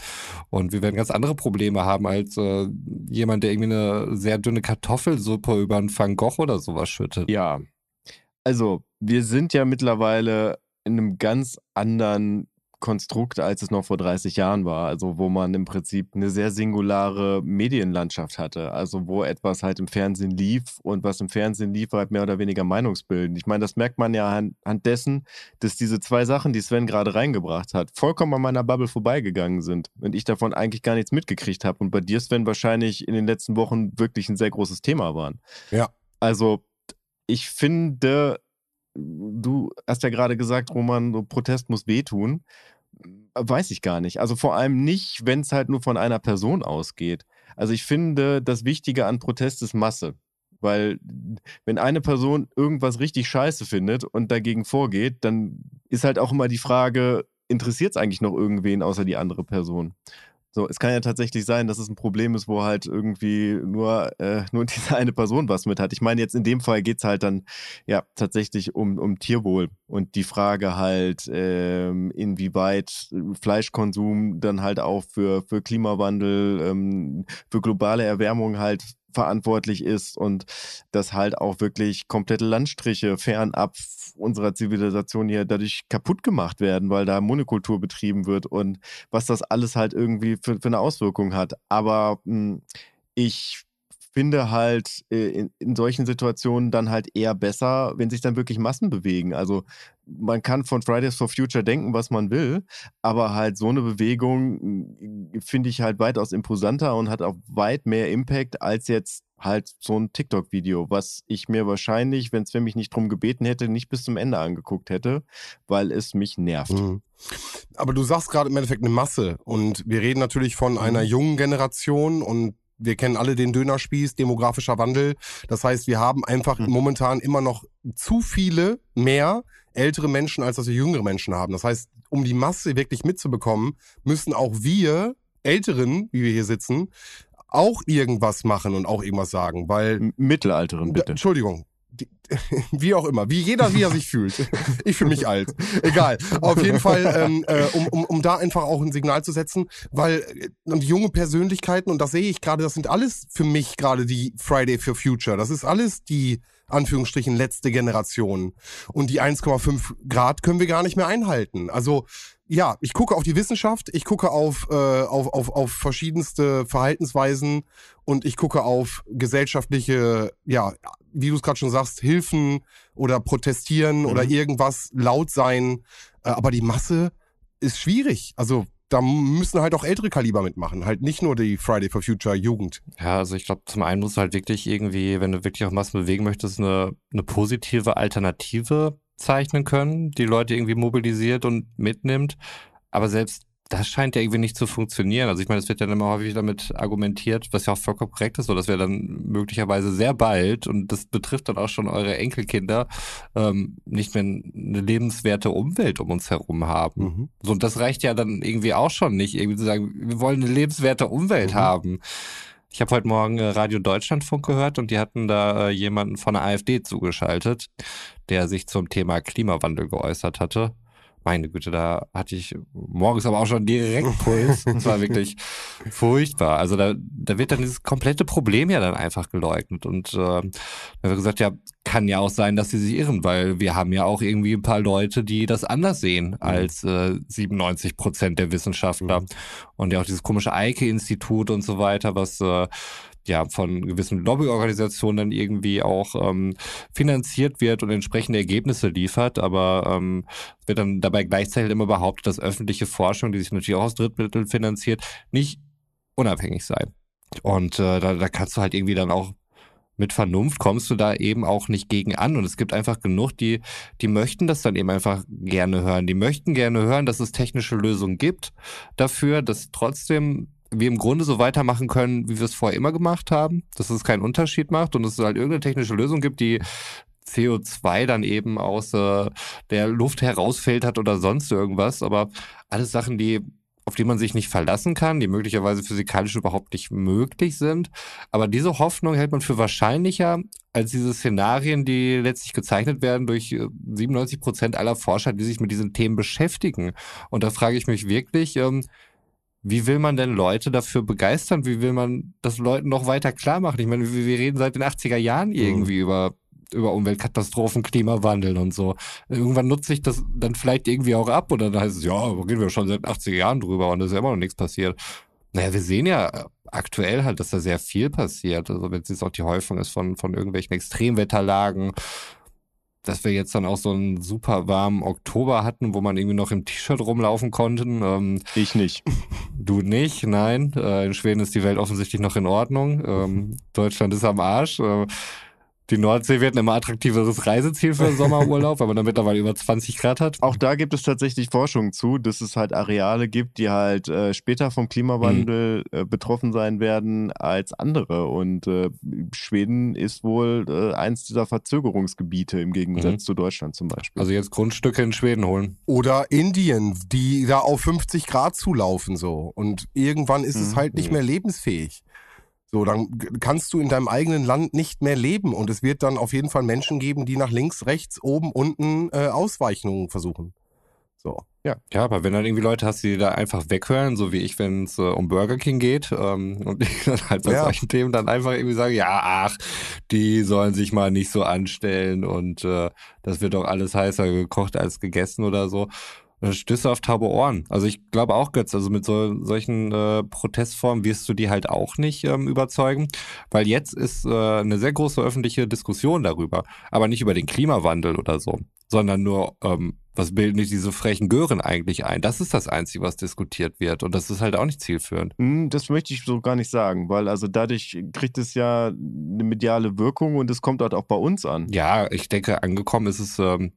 Und wir werden ganz andere Probleme haben als äh, jemand, der irgendwie eine sehr dünne Kartoffelsuppe über einen Van Gogh oder sowas schüttet. Ja. Also, wir sind ja mittlerweile in einem ganz anderen Konstrukt, als es noch vor 30 Jahren war. Also wo man im Prinzip eine sehr singulare Medienlandschaft hatte. Also wo etwas halt im Fernsehen lief und was im Fernsehen lief, war halt mehr oder weniger meinungsbildend. Ich meine, das merkt man ja anhand dessen, dass diese zwei Sachen, die Sven gerade reingebracht hat, vollkommen an meiner Bubble vorbeigegangen sind und ich davon eigentlich gar nichts mitgekriegt habe. Und bei dir, Sven, wahrscheinlich in den letzten Wochen wirklich ein sehr großes Thema waren. Ja. Also ich finde, du hast ja gerade gesagt, Roman, so Protest muss wehtun. Weiß ich gar nicht. Also vor allem nicht, wenn es halt nur von einer Person ausgeht. Also ich finde, das Wichtige an Protest ist Masse. Weil wenn eine Person irgendwas richtig scheiße findet und dagegen vorgeht, dann ist halt auch immer die Frage, interessiert es eigentlich noch irgendwen außer die andere Person? So, es kann ja tatsächlich sein, dass es ein Problem ist, wo halt irgendwie nur, äh, nur diese eine Person was mit hat. Ich meine, jetzt in dem Fall geht es halt dann ja tatsächlich um, um Tierwohl und die Frage halt, ähm, inwieweit Fleischkonsum dann halt auch für, für Klimawandel, ähm, für globale Erwärmung halt verantwortlich ist und dass halt auch wirklich komplette Landstriche fernab unserer Zivilisation hier dadurch kaputt gemacht werden, weil da Monokultur betrieben wird und was das alles halt irgendwie für, für eine Auswirkung hat. Aber mh, hm, ich finde halt äh, in, in, solchen Situationen dann halt eher besser, wenn sich dann wirklich Massen bewegen. Also man kann von Fridays for Future denken, was man will, aber halt so eine Bewegung hm, finde ich halt weitaus imposanter und hat auch weit mehr Impact als jetzt halt so ein TikTok-Video, was ich mir wahrscheinlich, wenn Sven mich nicht drum gebeten hätte, nicht bis zum Ende angeguckt hätte, weil es mich nervt. Mhm. Aber du sagst gerade im Endeffekt eine Masse und wir reden natürlich von einer mhm. jungen Generation und wir kennen alle den Dönerspieß, demografischer Wandel. Das heißt, wir haben einfach mhm. momentan immer noch zu viele mehr ältere Menschen, als dass wir jüngere Menschen haben. Das heißt, um die Masse wirklich mitzubekommen, müssen auch wir Älteren, wie wir hier sitzen, auch irgendwas machen und auch irgendwas sagen, weil Mittelalteren bitte. Entschuldigung. wie auch immer, wie jeder, wie er sich fühlt. Ich fühle mich alt. Egal. Auf jeden Fall, ähm, äh, um, um, um da einfach auch ein Signal zu setzen, weil äh, und junge Persönlichkeiten, und das sehe ich gerade, das sind alles für mich gerade die Friday for Future. Das ist alles die Anführungsstrichen letzte Generation. Und die 1,5 Grad können wir gar nicht mehr einhalten. Also ja, ich gucke auf die Wissenschaft, ich gucke auf, äh, auf, auf, auf verschiedenste Verhaltensweisen und ich gucke auf gesellschaftliche, ja, wie du es gerade schon sagst, Hilfen oder protestieren mhm. oder irgendwas laut sein. Äh, aber die Masse ist schwierig. Also da müssen halt auch ältere Kaliber mitmachen, halt nicht nur die Friday for Future Jugend. Ja, also ich glaube, zum einen musst du halt wirklich irgendwie, wenn du wirklich auch Massen bewegen möchtest, eine, eine positive Alternative zeichnen können, die Leute irgendwie mobilisiert und mitnimmt. Aber selbst das scheint ja irgendwie nicht zu funktionieren. Also ich meine, es wird ja immer häufig damit argumentiert, was ja auch vollkommen korrekt ist, so dass wir dann möglicherweise sehr bald, und das betrifft dann auch schon eure Enkelkinder, ähm, nicht mehr eine lebenswerte Umwelt um uns herum haben. Mhm. So, und das reicht ja dann irgendwie auch schon nicht, irgendwie zu sagen, wir wollen eine lebenswerte Umwelt mhm. haben. Ich habe heute Morgen äh, Radio Deutschlandfunk gehört und die hatten da äh, jemanden von der AfD zugeschaltet, der sich zum Thema Klimawandel geäußert hatte meine Güte, da hatte ich morgens aber auch schon direkt Puls. Das war wirklich furchtbar. Also da, da wird dann dieses komplette Problem ja dann einfach geleugnet. Und äh, da wird gesagt, ja, kann ja auch sein, dass sie sich irren, weil wir haben ja auch irgendwie ein paar Leute, die das anders sehen mhm. als äh, 97 Prozent der Wissenschaftler. Mhm. Und ja auch dieses komische Eike-Institut und so weiter, was äh, ja von gewissen Lobbyorganisationen dann irgendwie auch ähm, finanziert wird und entsprechende Ergebnisse liefert, aber ähm, wird dann dabei gleichzeitig immer behauptet, dass öffentliche Forschung, die sich natürlich auch aus Drittmitteln finanziert, nicht unabhängig sei. Und äh, da, da kannst du halt irgendwie dann auch mit Vernunft kommst du da eben auch nicht gegen an. Und es gibt einfach genug, die, die möchten das dann eben einfach gerne hören. Die möchten gerne hören, dass es technische Lösungen gibt dafür, dass trotzdem wir im Grunde so weitermachen können, wie wir es vorher immer gemacht haben, dass es keinen Unterschied macht und es halt irgendeine technische Lösung gibt, die CO2 dann eben aus äh, der Luft herausfällt hat oder sonst irgendwas. Aber alles Sachen, die auf die man sich nicht verlassen kann, die möglicherweise physikalisch überhaupt nicht möglich sind. Aber diese Hoffnung hält man für wahrscheinlicher als diese Szenarien, die letztlich gezeichnet werden durch 97 äh, Prozent aller Forscher, die sich mit diesen Themen beschäftigen. Und da frage ich mich wirklich, ähm, wie will man denn Leute dafür begeistern? Wie will man das Leuten noch weiter klar machen? Ich meine, wir reden seit den 80er Jahren mhm. irgendwie mhm. über über Umweltkatastrophen, Klimawandel und so. Irgendwann nutze ich das dann vielleicht irgendwie auch ab und dann heißt es, ja, reden wir schon seit 80er Jahren drüber und es ist ja immer noch nichts passiert. Naja, wir sehen ja aktuell halt, dass da sehr viel passiert. Also wenn es jetzt auch die Häufung ist von, von irgendwelchen Extremwetterlagen, dass wir jetzt dann auch so einen super warmen Oktober hatten, wo man irgendwie noch im T-Shirt rumlaufen konnte. Ähm, ich nicht. Du nicht, nein. Äh, in Schweden ist die Welt offensichtlich noch in Ordnung. Ähm, Deutschland ist am Arsch. Äh, Die Nordsee wird ein immer attraktiveres Reiseziel für den Sommerurlaub, weil man dann mittlerweile über 20 Grad hat. Auch da gibt es tatsächlich Forschung zu, dass es halt Areale gibt, die halt äh, später vom Klimawandel äh, betroffen sein werden als andere. Und äh, Schweden ist wohl äh, eins dieser Verzögerungsgebiete im Gegensatz Mhm. zu Deutschland zum Beispiel. Also jetzt Grundstücke in Schweden holen. Oder Indien, die da auf 50 Grad zulaufen so. Und irgendwann ist es Mhm. halt nicht mehr lebensfähig. So, dann kannst du in deinem eigenen Land nicht mehr leben. Und es wird dann auf jeden Fall Menschen geben, die nach links, rechts, oben, unten äh, Ausweichungen versuchen. So. Ja, aber wenn dann irgendwie Leute hast, die da einfach weghören, so wie ich, wenn es äh, um Burger King geht, ähm, und ich dann halt bei Ja. solchen Themen dann einfach irgendwie sage, ja, ach, die sollen sich mal nicht so anstellen und äh, das wird doch alles heißer gekocht als gegessen oder so. Stößt du auf taube Ohren. Also ich glaube auch, Götz, also mit so, solchen äh, Protestformen wirst du die halt auch nicht ähm, überzeugen, weil jetzt ist äh, eine sehr große öffentliche Diskussion darüber, aber nicht über den Klimawandel oder so, sondern nur, ähm, was bilden nicht diese frechen Gören eigentlich ein? Das ist das Einzige, was diskutiert wird und das ist halt auch nicht zielführend. Hm, Das möchte ich so gar nicht sagen, weil also dadurch kriegt es ja eine mediale Wirkung und es kommt halt auch bei uns an. Ja, ich denke, angekommen ist es ähm,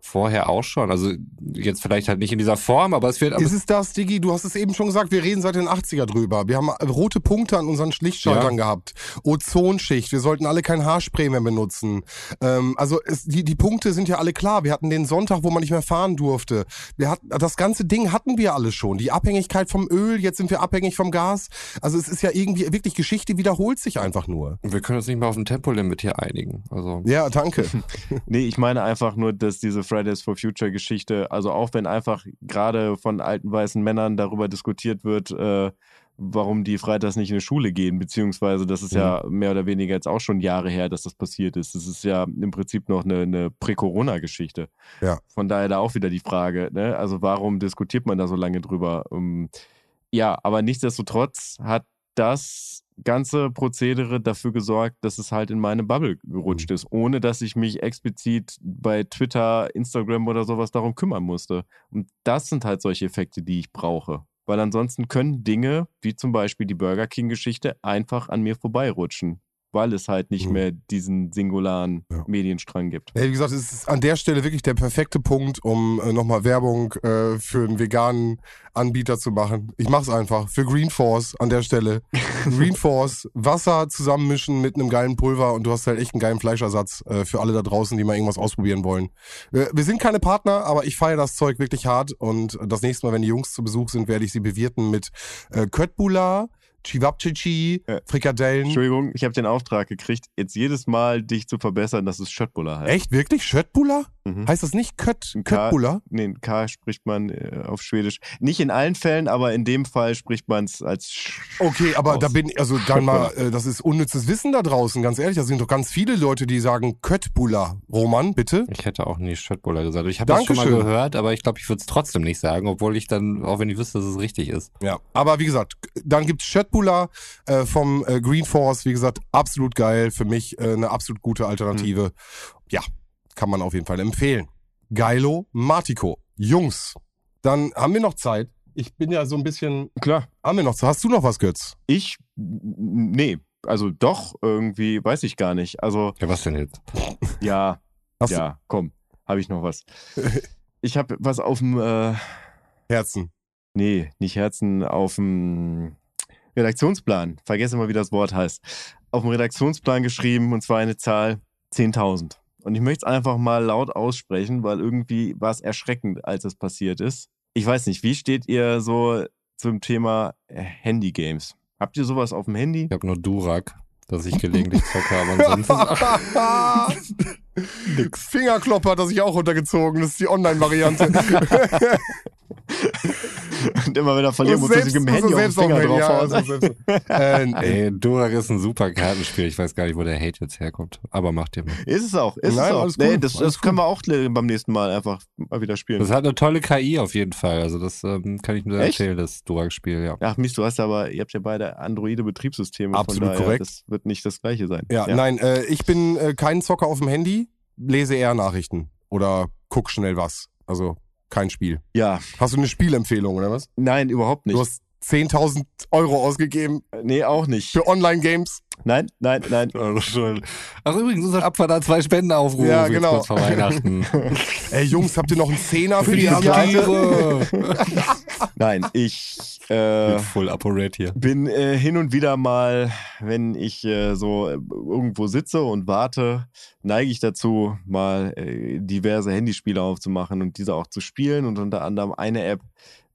vorher auch schon. Also jetzt vielleicht halt nicht in dieser Form, aber es wird... Ist es das, Digi? Du hast es eben schon gesagt, wir reden seit den 80er drüber. Wir haben rote Punkte an unseren Lichtschaltern Ja. gehabt. Ozonschicht, wir sollten alle kein Haarspray mehr benutzen. Ähm, also es, die, die Punkte sind ja alle klar. Wir hatten den Sonntag, wo man nicht mehr fahren durfte. Wir hatten, das ganze Ding hatten wir alle schon. Die Abhängigkeit vom Öl, jetzt sind wir abhängig vom Gas. Also es ist ja irgendwie wirklich Geschichte wiederholt sich einfach nur. wir können uns nicht mal auf ein Tempolimit hier einigen. Also Ja, danke. Nee, ich meine einfach nur, dass diese Fridays for Future Geschichte, also auch wenn einfach gerade von alten weißen Männern darüber diskutiert wird, äh, warum die freitags nicht in die Schule gehen, beziehungsweise das ist ja mehr oder weniger jetzt auch schon Jahre her, dass das passiert ist. Das ist ja im Prinzip noch eine, eine Prä-Corona-Geschichte. Ja. Von daher da auch wieder die Frage, ne? also warum diskutiert man da so lange drüber? Ähm, ja, aber nichtsdestotrotz hat das ganze Prozedere dafür gesorgt, dass es halt in meine Bubble gerutscht ist, ohne dass ich mich explizit bei Twitter, Instagram oder sowas darum kümmern musste. Und das sind halt solche Effekte, die ich brauche. Weil ansonsten können Dinge, wie zum Beispiel die Burger King-Geschichte, einfach an mir vorbeirutschen, weil es halt nicht Mhm. mehr diesen singularen Ja. Medienstrang gibt. Ja, wie gesagt, es ist an der Stelle wirklich der perfekte Punkt, um äh, nochmal Werbung äh, für einen veganen Anbieter zu machen. Ich mach's einfach. Für Green Force an der Stelle. Green Force, Wasser zusammenmischen mit einem geilen Pulver und du hast halt echt einen geilen Fleischersatz äh, für alle da draußen, die mal irgendwas ausprobieren wollen. Äh, wir sind keine Partner, aber ich feiere das Zeug wirklich hart und das nächste Mal, wenn die Jungs zu Besuch sind, werde ich sie bewirten mit äh, Köttbullar, Chivapchichi, Äh, Frikadellen. Entschuldigung, ich habe den Auftrag gekriegt, jetzt jedes Mal dich zu verbessern, dass es Schöttbuller heißt. Echt? Wirklich? Schöttbullar? Mhm. Heißt das nicht Kött, Ein K- Köttbullar? Nee, K spricht man äh, auf Schwedisch. Nicht in allen Fällen, aber in dem Fall spricht man es als Sch Okay, aber aus. da bin ich, also dann mal, äh, das ist unnützes Wissen da draußen, ganz ehrlich. Da sind doch ganz viele Leute, die sagen Köttbullar. Roman, bitte? ich hätte auch nie Schöttbuller gesagt. Ich habe das schon mal gehört, aber ich glaube, ich würde es trotzdem nicht sagen, obwohl ich dann, auch wenn ich wüsste, dass es richtig ist. Ja. Aber wie gesagt, dann gibt's Schöttbullar äh, vom äh, Green Force. Wie gesagt, absolut geil. Für mich äh, eine absolut gute Alternative. Ja, kann man auf jeden Fall empfehlen. Geilo Martico. Jungs, dann haben wir noch Zeit. Ich bin ja so ein bisschen. Klar, Haben wir noch Zeit? Hast du noch was, Götz? ich, nee, also doch, irgendwie, weiß ich gar nicht. Also, Ja, was denn jetzt? ja, Hast ja, komm, habe ich noch was. Ich habe was auf dem, äh, du Herzen? nee, nicht Herzen, auf dem Redaktionsplan. Vergesse mal, wie das Wort heißt. Auf dem Redaktionsplan geschrieben und zwar eine Zahl 10.000. Und ich möchte es einfach mal laut aussprechen, weil irgendwie war es erschreckend, als es passiert ist. Ich weiß nicht, wie steht ihr so zum Thema äh, Handygames? Habt ihr sowas auf dem Handy? Ich habe nur Durak, dass ich gelegentlich zocke, aber ansonsten Nix. Fingerklopper hat er sich auch runtergezogen. Das ist die Online-Variante. Und immer wenn er verlieren muss, er sich im Handy auf den Finger drauf hauen. hauen. äh. Ey, Durak ist ein super Kartenspiel. Ich weiß gar nicht, wo der Hate jetzt herkommt. Aber macht ihr mal. Ist es auch, ist Nein, es auch. Nee, das, das können wir auch beim nächsten Mal einfach mal wieder spielen. Das hat eine tolle KI auf jeden Fall. Also das ähm, kann ich nur Echt? empfehlen, das Durak-Spiel, ja. Ach Mist, du hast ja aber, ihr habt ja beide Androide-Betriebssysteme. Absolut von daher, korrekt. Das wird nicht das gleiche sein. Ja, nein, äh, ich bin äh, kein Zocker auf dem Handy, lese eher Nachrichten oder guck schnell was. Also kein Spiel. Ja, Hast du eine Spielempfehlung oder was? nein, überhaupt Du nicht. hast 10.000 Euro ausgegeben Nee, auch nicht. für Online-Games. Nein, nein, nein. Schuld. Ach übrigens, unser Abfahrt hat zwei Spendenaufrufe Ja, jetzt genau. kurz vor Weihnachten. Ey, Jungs, habt ihr noch einen Zehner für, Für die? Tiere. Nein, ich äh, Full ApoRed hier. bin äh, hin und wieder mal, wenn ich äh, so äh, irgendwo sitze und warte, neige ich dazu, mal äh, diverse Handyspiele aufzumachen und diese auch zu spielen und unter anderem eine App,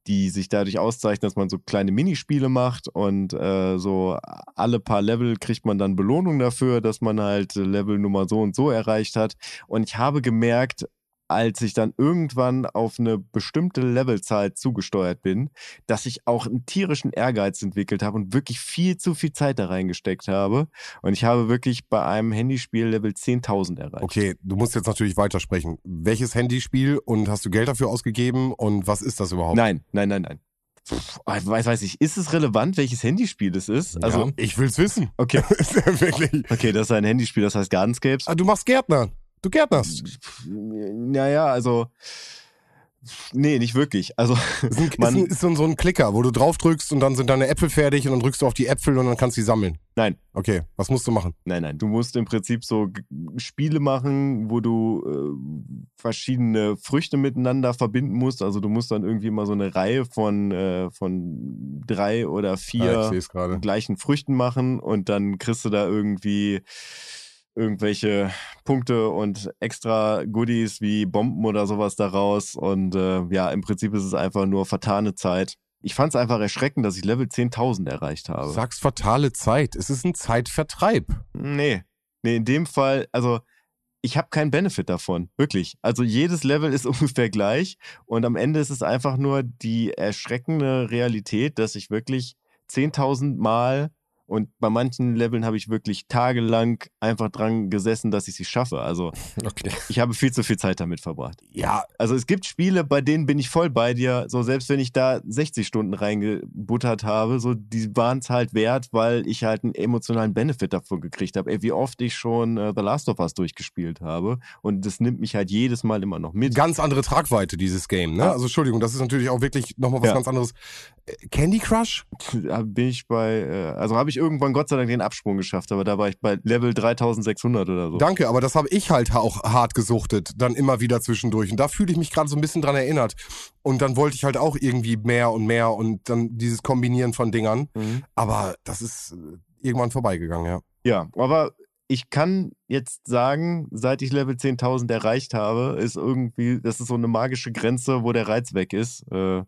die sich dadurch auszeichnet, dass man so kleine Minispiele macht und äh, so alle paar Level kriegt man dann Belohnung dafür, dass man halt äh, Level Nummer so und so erreicht hat. Und ich habe gemerkt, als ich dann irgendwann auf eine bestimmte Levelzahl zugesteuert bin, dass ich auch einen tierischen Ehrgeiz entwickelt habe und wirklich viel zu viel Zeit da reingesteckt habe. Und ich habe wirklich bei einem Handyspiel Level 10.000 erreicht. Okay, du musst jetzt natürlich weitersprechen. Welches Handyspiel und hast du Geld dafür ausgegeben und was ist das überhaupt? Nein, nein, nein, nein. Pff, weiß, weiß ich. Ist es relevant, welches Handyspiel es ist? Also, Ja. Ich will's wissen. okay. Wirklich. Okay, das ist ein Handyspiel, das heißt Gardenscapes. Ah, du machst Gärtner. Du gärtnerst. Naja, also. Nee, nicht wirklich. Also, Ist, ein, Man- ist, ein, ist so ein- Klicker, wo du drauf drückst und dann sind deine Äpfel fertig und dann drückst du auf die Äpfel und dann kannst du die sammeln. nein, Okay, was musst du machen? nein, nein. Du musst im Prinzip so Spiele machen, wo du äh, verschiedene Früchte miteinander verbinden musst. Also, du musst dann irgendwie mal so eine Reihe von, äh, von drei oder vier. Ja, gerade. gleichen Früchten machen und dann kriegst du da irgendwie irgendwelche Punkte und extra Goodies wie Bomben oder sowas daraus. Und äh, ja, im Prinzip ist es einfach nur vertane Zeit. Ich fand es einfach erschreckend, dass ich Level 10.000 erreicht habe. Sagst fatale Zeit. Es ist ein Zeitvertreib. Nee, nee, in dem Fall, also ich habe keinen Benefit davon, wirklich. Also jedes Level ist ungefähr gleich und am Ende ist es einfach nur die erschreckende Realität, dass ich wirklich 10.000 Mal und bei manchen Leveln habe ich wirklich tagelang einfach dran gesessen, dass ich sie schaffe. Also Okay. ich habe viel zu viel Zeit damit verbracht. Ja, Also es gibt Spiele, bei denen bin ich voll bei dir. So selbst wenn ich da 60 Stunden reingebuttert habe, so die waren es halt wert, weil ich halt einen emotionalen Benefit davon gekriegt habe. Ey, wie oft ich schon äh, The Last of Us durchgespielt habe und das nimmt mich halt jedes Mal immer noch mit. ganz andere Tragweite, dieses Game. Ne? Also Entschuldigung, das ist natürlich auch wirklich nochmal was Ja. ganz anderes. Äh, Candy Crush? Da bin ich bei, äh, also habe ich irgendwann Gott sei Dank den Absprung geschafft, aber da war ich bei Level 3600 oder so. Danke, aber das habe ich halt auch hart gesuchtet, dann immer wieder zwischendurch. Und da fühle ich mich gerade so ein bisschen dran erinnert. Und dann wollte ich halt auch irgendwie mehr und mehr und dann dieses Kombinieren von Dingern. Mhm. Aber das ist äh, irgendwann vorbeigegangen, ja. Ja, aber ich kann jetzt sagen, seit ich Level 10.000 erreicht habe, ist irgendwie, das ist so eine magische Grenze, wo der Reiz weg ist. Äh,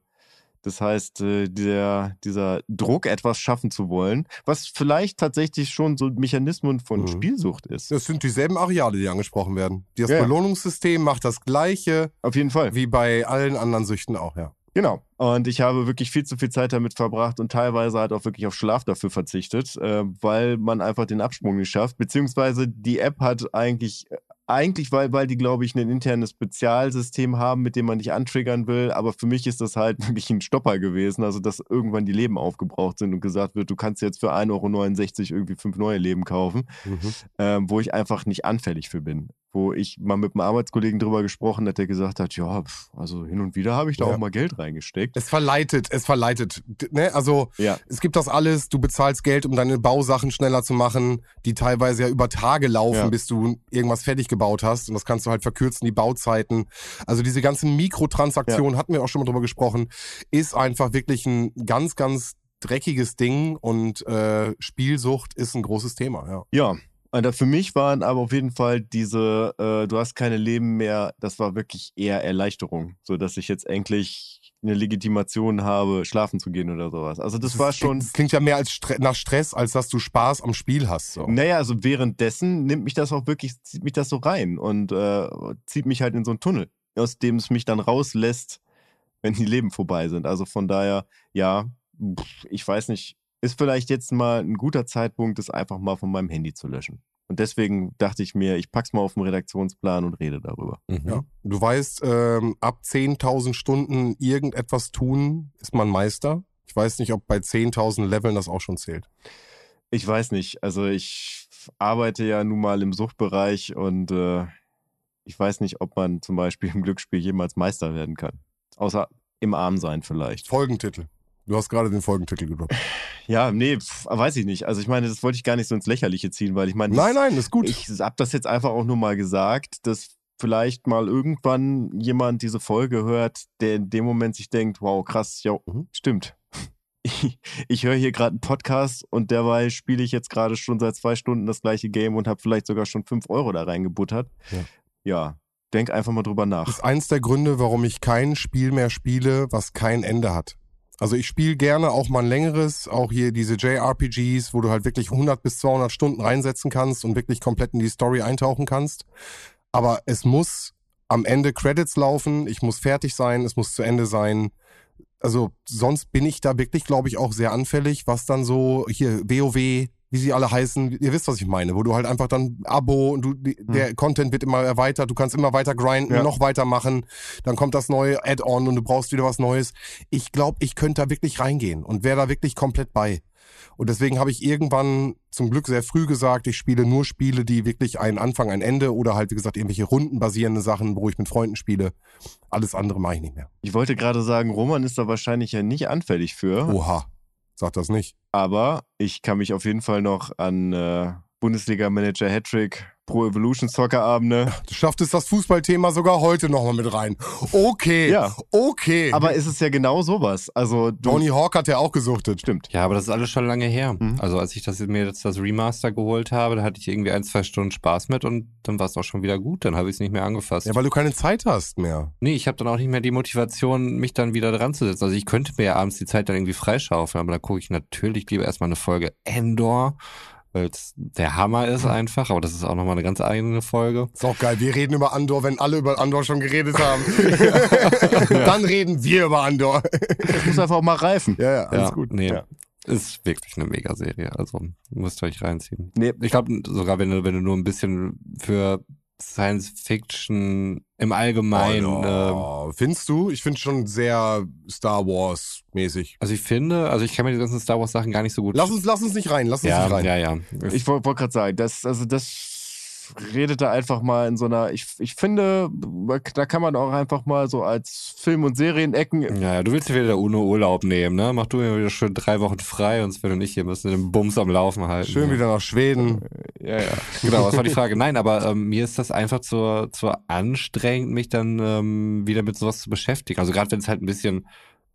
Das heißt, äh, der, dieser Druck, etwas schaffen zu wollen, was vielleicht tatsächlich schon so Mechanismen von Mhm. Spielsucht ist. Das sind dieselben Areale, die angesprochen werden. Das Ja, ja. Belohnungssystem macht das gleiche Auf jeden Fall. wie bei allen anderen Süchten auch, ja. Genau. Und ich habe wirklich viel zu viel Zeit damit verbracht und teilweise halt auch wirklich auf Schlaf dafür verzichtet, äh, weil man einfach den Absprung nicht schafft. Beziehungsweise die App hat eigentlich, eigentlich, weil, weil die, glaube ich, ein internes Spezialsystem haben, mit dem man dich antriggern will. Aber für mich ist das halt wirklich ein Stopper gewesen. Also, dass irgendwann die Leben aufgebraucht sind und gesagt wird, du kannst jetzt für 1,69 Euro irgendwie fünf neue Leben kaufen ähm, wo ich einfach nicht anfällig für bin. Wo ich mal mit einem Arbeitskollegen drüber gesprochen hat, der gesagt hat, ja, pf, also hin und wieder habe ich da Ja. auch mal Geld reingesteckt. Es verleitet, es verleitet. Ne? Also Ja, es gibt das alles, du bezahlst Geld, um deine Bausachen schneller zu machen, die teilweise ja über Tage laufen, Ja. bis du irgendwas fertig gebaut hast. Und das kannst du halt verkürzen, die Bauzeiten. Also diese ganzen Mikrotransaktionen, hatten wir auch schon mal drüber gesprochen, ist einfach wirklich ein ganz, ganz dreckiges Ding und äh, Spielsucht ist ein großes Thema, ja. ja. Und da- für mich waren aber auf jeden Fall diese, äh, du hast keine Leben mehr, das war wirklich eher Erleichterung, so dass ich jetzt endlich eine Legitimation habe, schlafen zu gehen oder sowas. Also das, war ist- schon, Das klingt ja mehr als Stre nach Stress, als dass du Spaß am Spiel hast. So. Naja, also währenddessen nimmt mich das auch wirklich, zieht mich das so rein und äh, zieht mich halt in so einen Tunnel, aus dem es mich dann rauslässt, wenn die Leben vorbei sind. Also von daher, ja, ich weiß nicht, ist vielleicht jetzt mal ein guter Zeitpunkt, das einfach mal von meinem Handy zu löschen. Und deswegen dachte ich mir, ich pack's mal auf den Redaktionsplan und rede darüber. Mhm. Ja. Du weißt, ähm, ab 10.000 Stunden irgendetwas tun, ist man Meister. Ich weiß nicht, ob bei 10.000 Leveln das auch schon zählt. Ich weiß nicht, also ich arbeite ja nun mal im Suchtbereich und äh, ich weiß nicht, ob man zum Beispiel im Glücksspiel jemals Meister werden kann. Außer im Armsein vielleicht. Folgentitel. Du hast gerade den Folgentitel gedroppt. Ja, nee, pf, weiß ich nicht. Also ich meine, das wollte ich gar nicht so ins Lächerliche ziehen, weil ich meine, Nein, nein, ist gut. ich habe das jetzt einfach auch nur mal gesagt, dass vielleicht mal irgendwann jemand diese Folge hört, der in dem Moment sich denkt, wow, krass, ja, Mhm. stimmt. Ich, ich höre hier gerade einen Podcast und derweil spiele ich jetzt gerade schon seit zwei Stunden das gleiche Game und habe vielleicht sogar schon fünf Euro da reingebuttert. Ja. ja, denk einfach mal drüber nach. ist eins der Gründe, warum ich kein Spiel mehr spiele, was kein Ende hat. Also ich spiele gerne auch mal ein längeres, auch hier diese JRPGs, wo du halt wirklich 100 bis 200 Stunden reinsetzen kannst und wirklich komplett in die Story eintauchen kannst. Aber es muss am Ende Credits laufen, ich muss fertig sein, es muss zu Ende sein. Also sonst bin ich da wirklich, glaube ich, auch sehr anfällig, was dann so hier WoW, wie sie alle heißen, ihr wisst, was ich meine, wo du halt einfach dann Abo und du, die, der Content wird immer erweitert, du kannst immer weiter grinden, Ja. noch weiter machen, dann kommt das neue Add-on und du brauchst wieder was Neues. Ich glaube, ich könnte da wirklich reingehen und wäre da wirklich komplett bei. Und deswegen habe ich irgendwann zum Glück sehr früh gesagt, ich spiele nur Spiele, die wirklich einen Anfang, ein Ende oder halt, wie gesagt, irgendwelche rundenbasierende Sachen, wo ich mit Freunden spiele. Alles andere mache ich nicht mehr. Ich wollte gerade sagen, Roman ist da wahrscheinlich ja nicht anfällig für, Oha, sag das nicht. aber ich kann mich auf jeden Fall noch an äh, Bundesliga-Manager Hattrick, Pro Evolution Soccer Abende. Du schaffst es das Fußballthema sogar heute nochmal mit rein. Okay, Ja. okay. Aber ist es ja genau sowas. Also Tony Hawk hat ja auch gesuchtet. stimmt. Ja, aber das ist alles schon lange her. Mhm. Also als ich das, mir jetzt das Remaster geholt habe, da hatte ich irgendwie ein, zwei Stunden Spaß mit und dann war es auch schon wieder gut. Dann habe ich es nicht mehr angefasst. Ja, weil du keine Zeit hast mehr. nee, ich habe dann auch nicht mehr die Motivation, mich dann wieder dran zu setzen. Also ich könnte mir ja abends die Zeit dann irgendwie freischaufeln, aber dann gucke ich natürlich lieber erstmal eine Folge Endor, weil es der Hammer ist einfach. Aber das ist auch nochmal eine ganz eigene Folge. Ist auch geil. Wir reden über Andor, wenn alle über Andor schon geredet haben. Dann reden wir über Andor. Das muss einfach auch mal reifen. Ja, ja, alles ja, gut. Nee, Ja. ist wirklich eine Mega-Serie. Also müsst ihr euch reinziehen. Nee, Ich glaube, sogar wenn du, wenn du nur ein bisschen für Science Fiction im Allgemeinen. ähm, Oh, findest du? Ich finde schon sehr Star Wars mäßig. also ich finde, also ich kann mir die ganzen Star Wars Sachen gar nicht so gut. Lass uns, lass uns nicht rein, lass uns ja, nicht rein. ja, ja. ich wollte wollt gerade sagen, das, also das redet da einfach mal in so einer, ich, ich finde, da kann man auch einfach mal so als Film- und Serienecken Ja, ja, du willst dir wieder der UNO Urlaub nehmen, ne? Mach du mir wieder schön drei Wochen frei und Sven und ich hier müssen den Bums am Laufen halten. Schön ja. wieder nach Schweden. Ja, ja. Genau, was war die Frage? Nein, aber ähm, mir ist das einfach zu, zu anstrengend, mich dann ähm, wieder mit sowas zu beschäftigen. Also gerade wenn es halt ein bisschen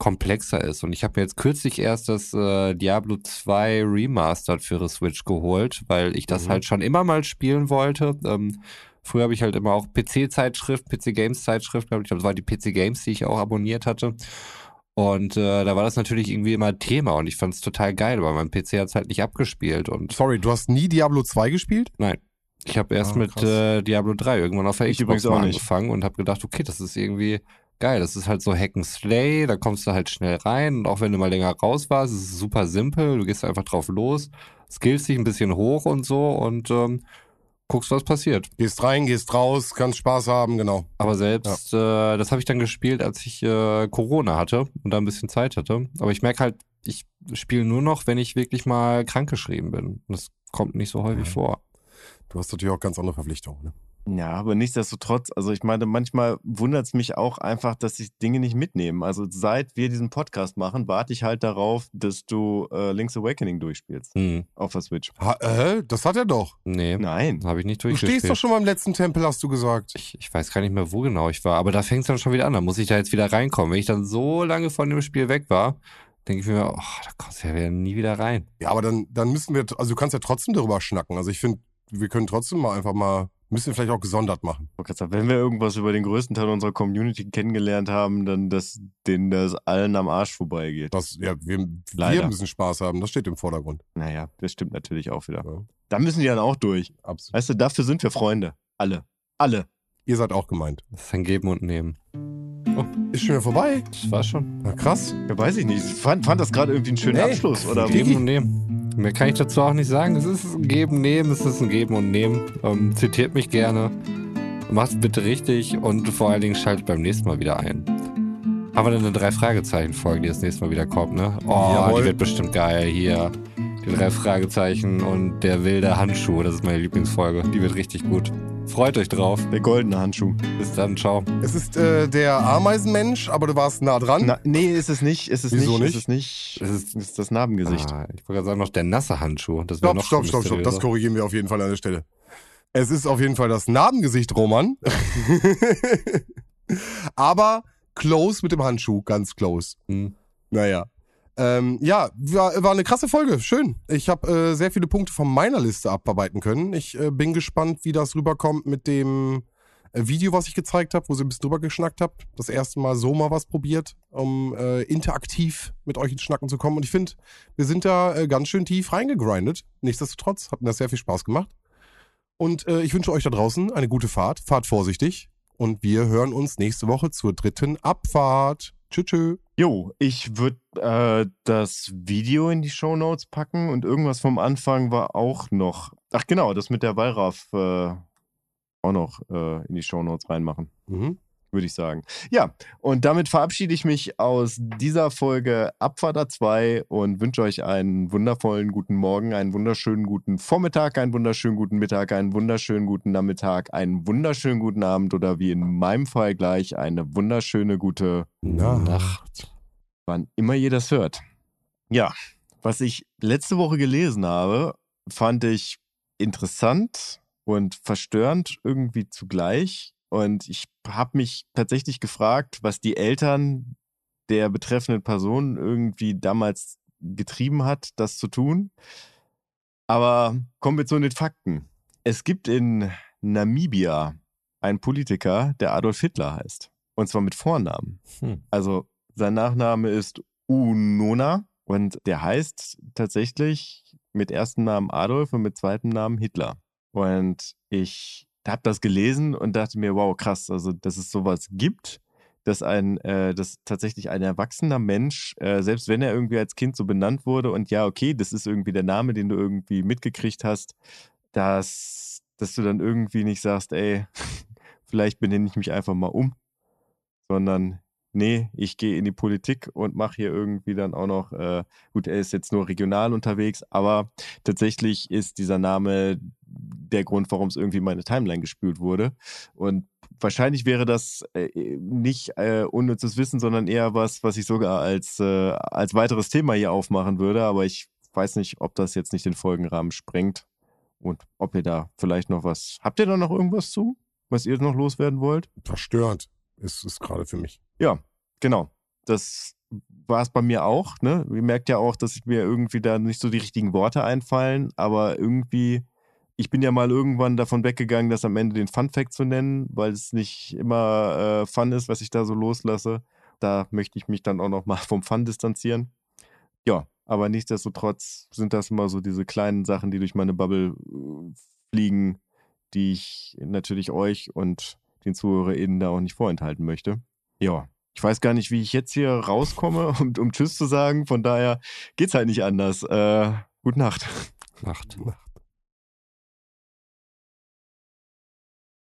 komplexer ist. Und ich habe mir jetzt kürzlich erst das äh, Diablo 2 Remastered für die Switch geholt, weil ich das Mhm. halt schon immer mal spielen wollte. Ähm, früher habe ich halt immer auch PC-Zeitschrift, PC-Games-Zeitschrift, glaube ich. Das war die PC-Games, die ich auch abonniert hatte. Und äh, da war das natürlich irgendwie immer Thema und ich fand es total geil, aber mein PC hat es halt nicht abgespielt und Sorry, du hast nie Diablo 2 gespielt? Nein. Ich habe erst Ah, mit äh, Diablo 3 irgendwann auf der Ich Xbox mal angefangen und habe gedacht, okay, das ist irgendwie geil. Das ist halt so Hack and Slay, da kommst du halt schnell rein und auch wenn du mal länger raus warst, ist es super simpel. Du gehst einfach drauf los, skillst dich ein bisschen hoch und so und ähm, guckst, was passiert. Gehst rein, gehst raus, kannst Spaß haben, genau. Aber selbst, äh, das habe ich dann gespielt, als ich äh, Corona hatte und da ein bisschen Zeit hatte. Aber ich merke halt, ich spiele nur noch, wenn ich wirklich mal krankgeschrieben bin. Und das kommt nicht so häufig Ja. vor. Du hast natürlich auch ganz andere Verpflichtungen. Ne? Ja, aber nichtsdestotrotz, also ich meine, manchmal wundert es mich auch einfach, dass ich Dinge nicht mitnehme. Also seit wir diesen Podcast machen, warte ich halt darauf, dass du äh, Link's Awakening durchspielst Hm, auf der Switch. Ha, äh, das hat er doch. nee, Nein. habe ich nicht Du durchgespielt. stehst doch schon mal im letzten Tempel, hast du gesagt. Ich, ich weiß gar nicht mehr, wo genau ich war, aber da fängt es dann schon wieder an. Da muss ich da jetzt wieder reinkommen. Wenn ich dann so lange von dem Spiel weg war, denke ich mir, oh, da kommst du ja wieder nie wieder rein. Ja, aber dann, dann müssen wir, also du kannst ja trotzdem darüber schnacken. Also ich finde, wir können trotzdem mal einfach mal, müssen wir vielleicht auch gesondert machen. Wenn wir irgendwas über den größten Teil unserer Community kennengelernt haben, dann dass denen das allen am Arsch vorbeigeht. Das, ja, wir, wir müssen Spaß haben, das steht im Vordergrund. Naja, das stimmt natürlich auch wieder. Ja, Da müssen die dann auch durch. absolut. Weißt du, dafür sind wir Freunde. Alle. Alle. Ihr seid auch gemeint. Das ist ein Geben und Nehmen. Ist schon wieder vorbei? Das war schon. Na krass. Ja, weiß ich nicht. Ich fand, fand das gerade irgendwie einen schönen Nee. Abschluss. Oder. Geben und Nehmen. Mehr kann ich dazu auch nicht sagen. Es ist ein Geben, Nehmen, es ist ein Geben und Nehmen. Ähm, zitiert mich gerne. Macht bitte richtig und vor allen Dingen schaltet beim nächsten Mal wieder ein. Haben wir dann eine Drei-Fragezeichen-Folge, die das nächste Mal wieder kommt, ne? Oh, Jawohl. die wird bestimmt geil hier. Die drei Fragezeichen und der wilde Handschuh, das ist meine Lieblingsfolge. Die wird richtig gut. Freut euch drauf. Der goldene Handschuh. Bis dann, ciao. Es ist äh, der Ameisenmensch, aber du warst nah dran. Na, nee, ist es nicht. Ist es Wieso nicht. Ist es nicht. Es Es ist- ist das Narbengesicht. Ah, ich wollte gerade sagen, noch der nasse Handschuh. Das stopp, noch stopp, stopp, stopp. Das korrigieren wir auf jeden Fall an der Stelle. Es ist auf jeden Fall das Narbengesicht, Roman. aber close mit dem Handschuh, ganz close. Hm. Naja. Ähm, ja, war, war eine krasse Folge. Schön. Ich habe äh, sehr viele Punkte von meiner Liste abarbeiten können. Ich äh, bin gespannt, wie das rüberkommt mit dem äh, Video, was ich gezeigt habe, wo ihr ein bisschen drüber geschnackt habt. Das erste Mal so mal was probiert, um äh, interaktiv mit euch ins Schnacken zu kommen. Und ich finde, wir sind da äh, ganz schön tief reingegrindet. Nichtsdestotrotz hat mir das sehr viel Spaß gemacht. Und äh, ich wünsche euch da draußen eine gute Fahrt. Fahrt vorsichtig. Und wir hören uns nächste Woche zur dritten Abfahrt. Tschüss. tschüss. Jo, ich würde äh, das Video in die Shownotes packen und irgendwas vom Anfang war auch noch. Ach genau, das mit der Wallraff äh, auch noch äh, in die Shownotes reinmachen. Mhm. Würde ich sagen. Ja, und damit verabschiede ich mich aus dieser Folge Abfahrter 2 und wünsche euch einen wundervollen guten Morgen, einen wunderschönen guten Vormittag, einen wunderschönen guten Mittag, einen wunderschönen guten Nachmittag, einen wunderschönen guten Abend oder wie in meinem Fall gleich eine wunderschöne gute, Nacht. wann immer ihr das hört. Ja, was ich letzte Woche gelesen habe, fand ich interessant und verstörend irgendwie zugleich. Und ich habe mich tatsächlich gefragt, was die Eltern der betreffenden Person irgendwie damals getrieben hat, das zu tun. Aber kommen wir zu den Fakten. Es gibt in Namibia einen Politiker, der Adolf Hitler heißt. Und zwar mit Vornamen. Hm. Also sein Nachname ist Unona und der heißt tatsächlich mit ersten Namen Adolf und mit zweiten Namen Hitler. Und ich habe das gelesen und dachte mir, wow, krass, also dass es sowas gibt, dass ein, äh, dass tatsächlich ein erwachsener Mensch, äh, selbst wenn er irgendwie als Kind so benannt wurde und ja, okay, das ist irgendwie der Name, den du irgendwie mitgekriegt hast, dass, dass du dann irgendwie nicht sagst, ey, vielleicht benenne ich mich einfach mal um, sondern nee, ich gehe in die Politik und mache hier irgendwie dann auch noch, äh, gut, er ist jetzt nur regional unterwegs, aber tatsächlich ist dieser Name der Grund, warum es irgendwie in meine Timeline gespült wurde. Und wahrscheinlich wäre das äh, nicht äh, unnützes Wissen, sondern eher was, was ich sogar als, äh, als weiteres Thema hier aufmachen würde. Aber ich weiß nicht, ob das jetzt nicht den Folgenrahmen sprengt und ob ihr da vielleicht noch was. Habt ihr da noch irgendwas zu, was ihr noch loswerden wollt? Verstörend ist es gerade für mich. Ja, genau. Das war es bei mir auch. Ne? Ihr merkt ja auch, dass mir irgendwie da nicht so die richtigen Worte einfallen, aber irgendwie, ich bin ja mal irgendwann davon weggegangen, das am Ende den Fun Fact zu nennen, weil es nicht immer äh, Fun ist, was ich da so loslasse. Da möchte ich mich dann auch noch mal vom Fun distanzieren. Ja, aber nichtsdestotrotz sind das immer so diese kleinen Sachen, die durch meine Bubble äh, fliegen, die ich natürlich euch und den ZuhörerInnen da auch nicht vorenthalten möchte. Ja, ich weiß gar nicht, wie ich jetzt hier rauskomme, um, um Tschüss zu sagen. Von daher geht's halt nicht anders. Äh, gute Nacht. Nacht. Nacht.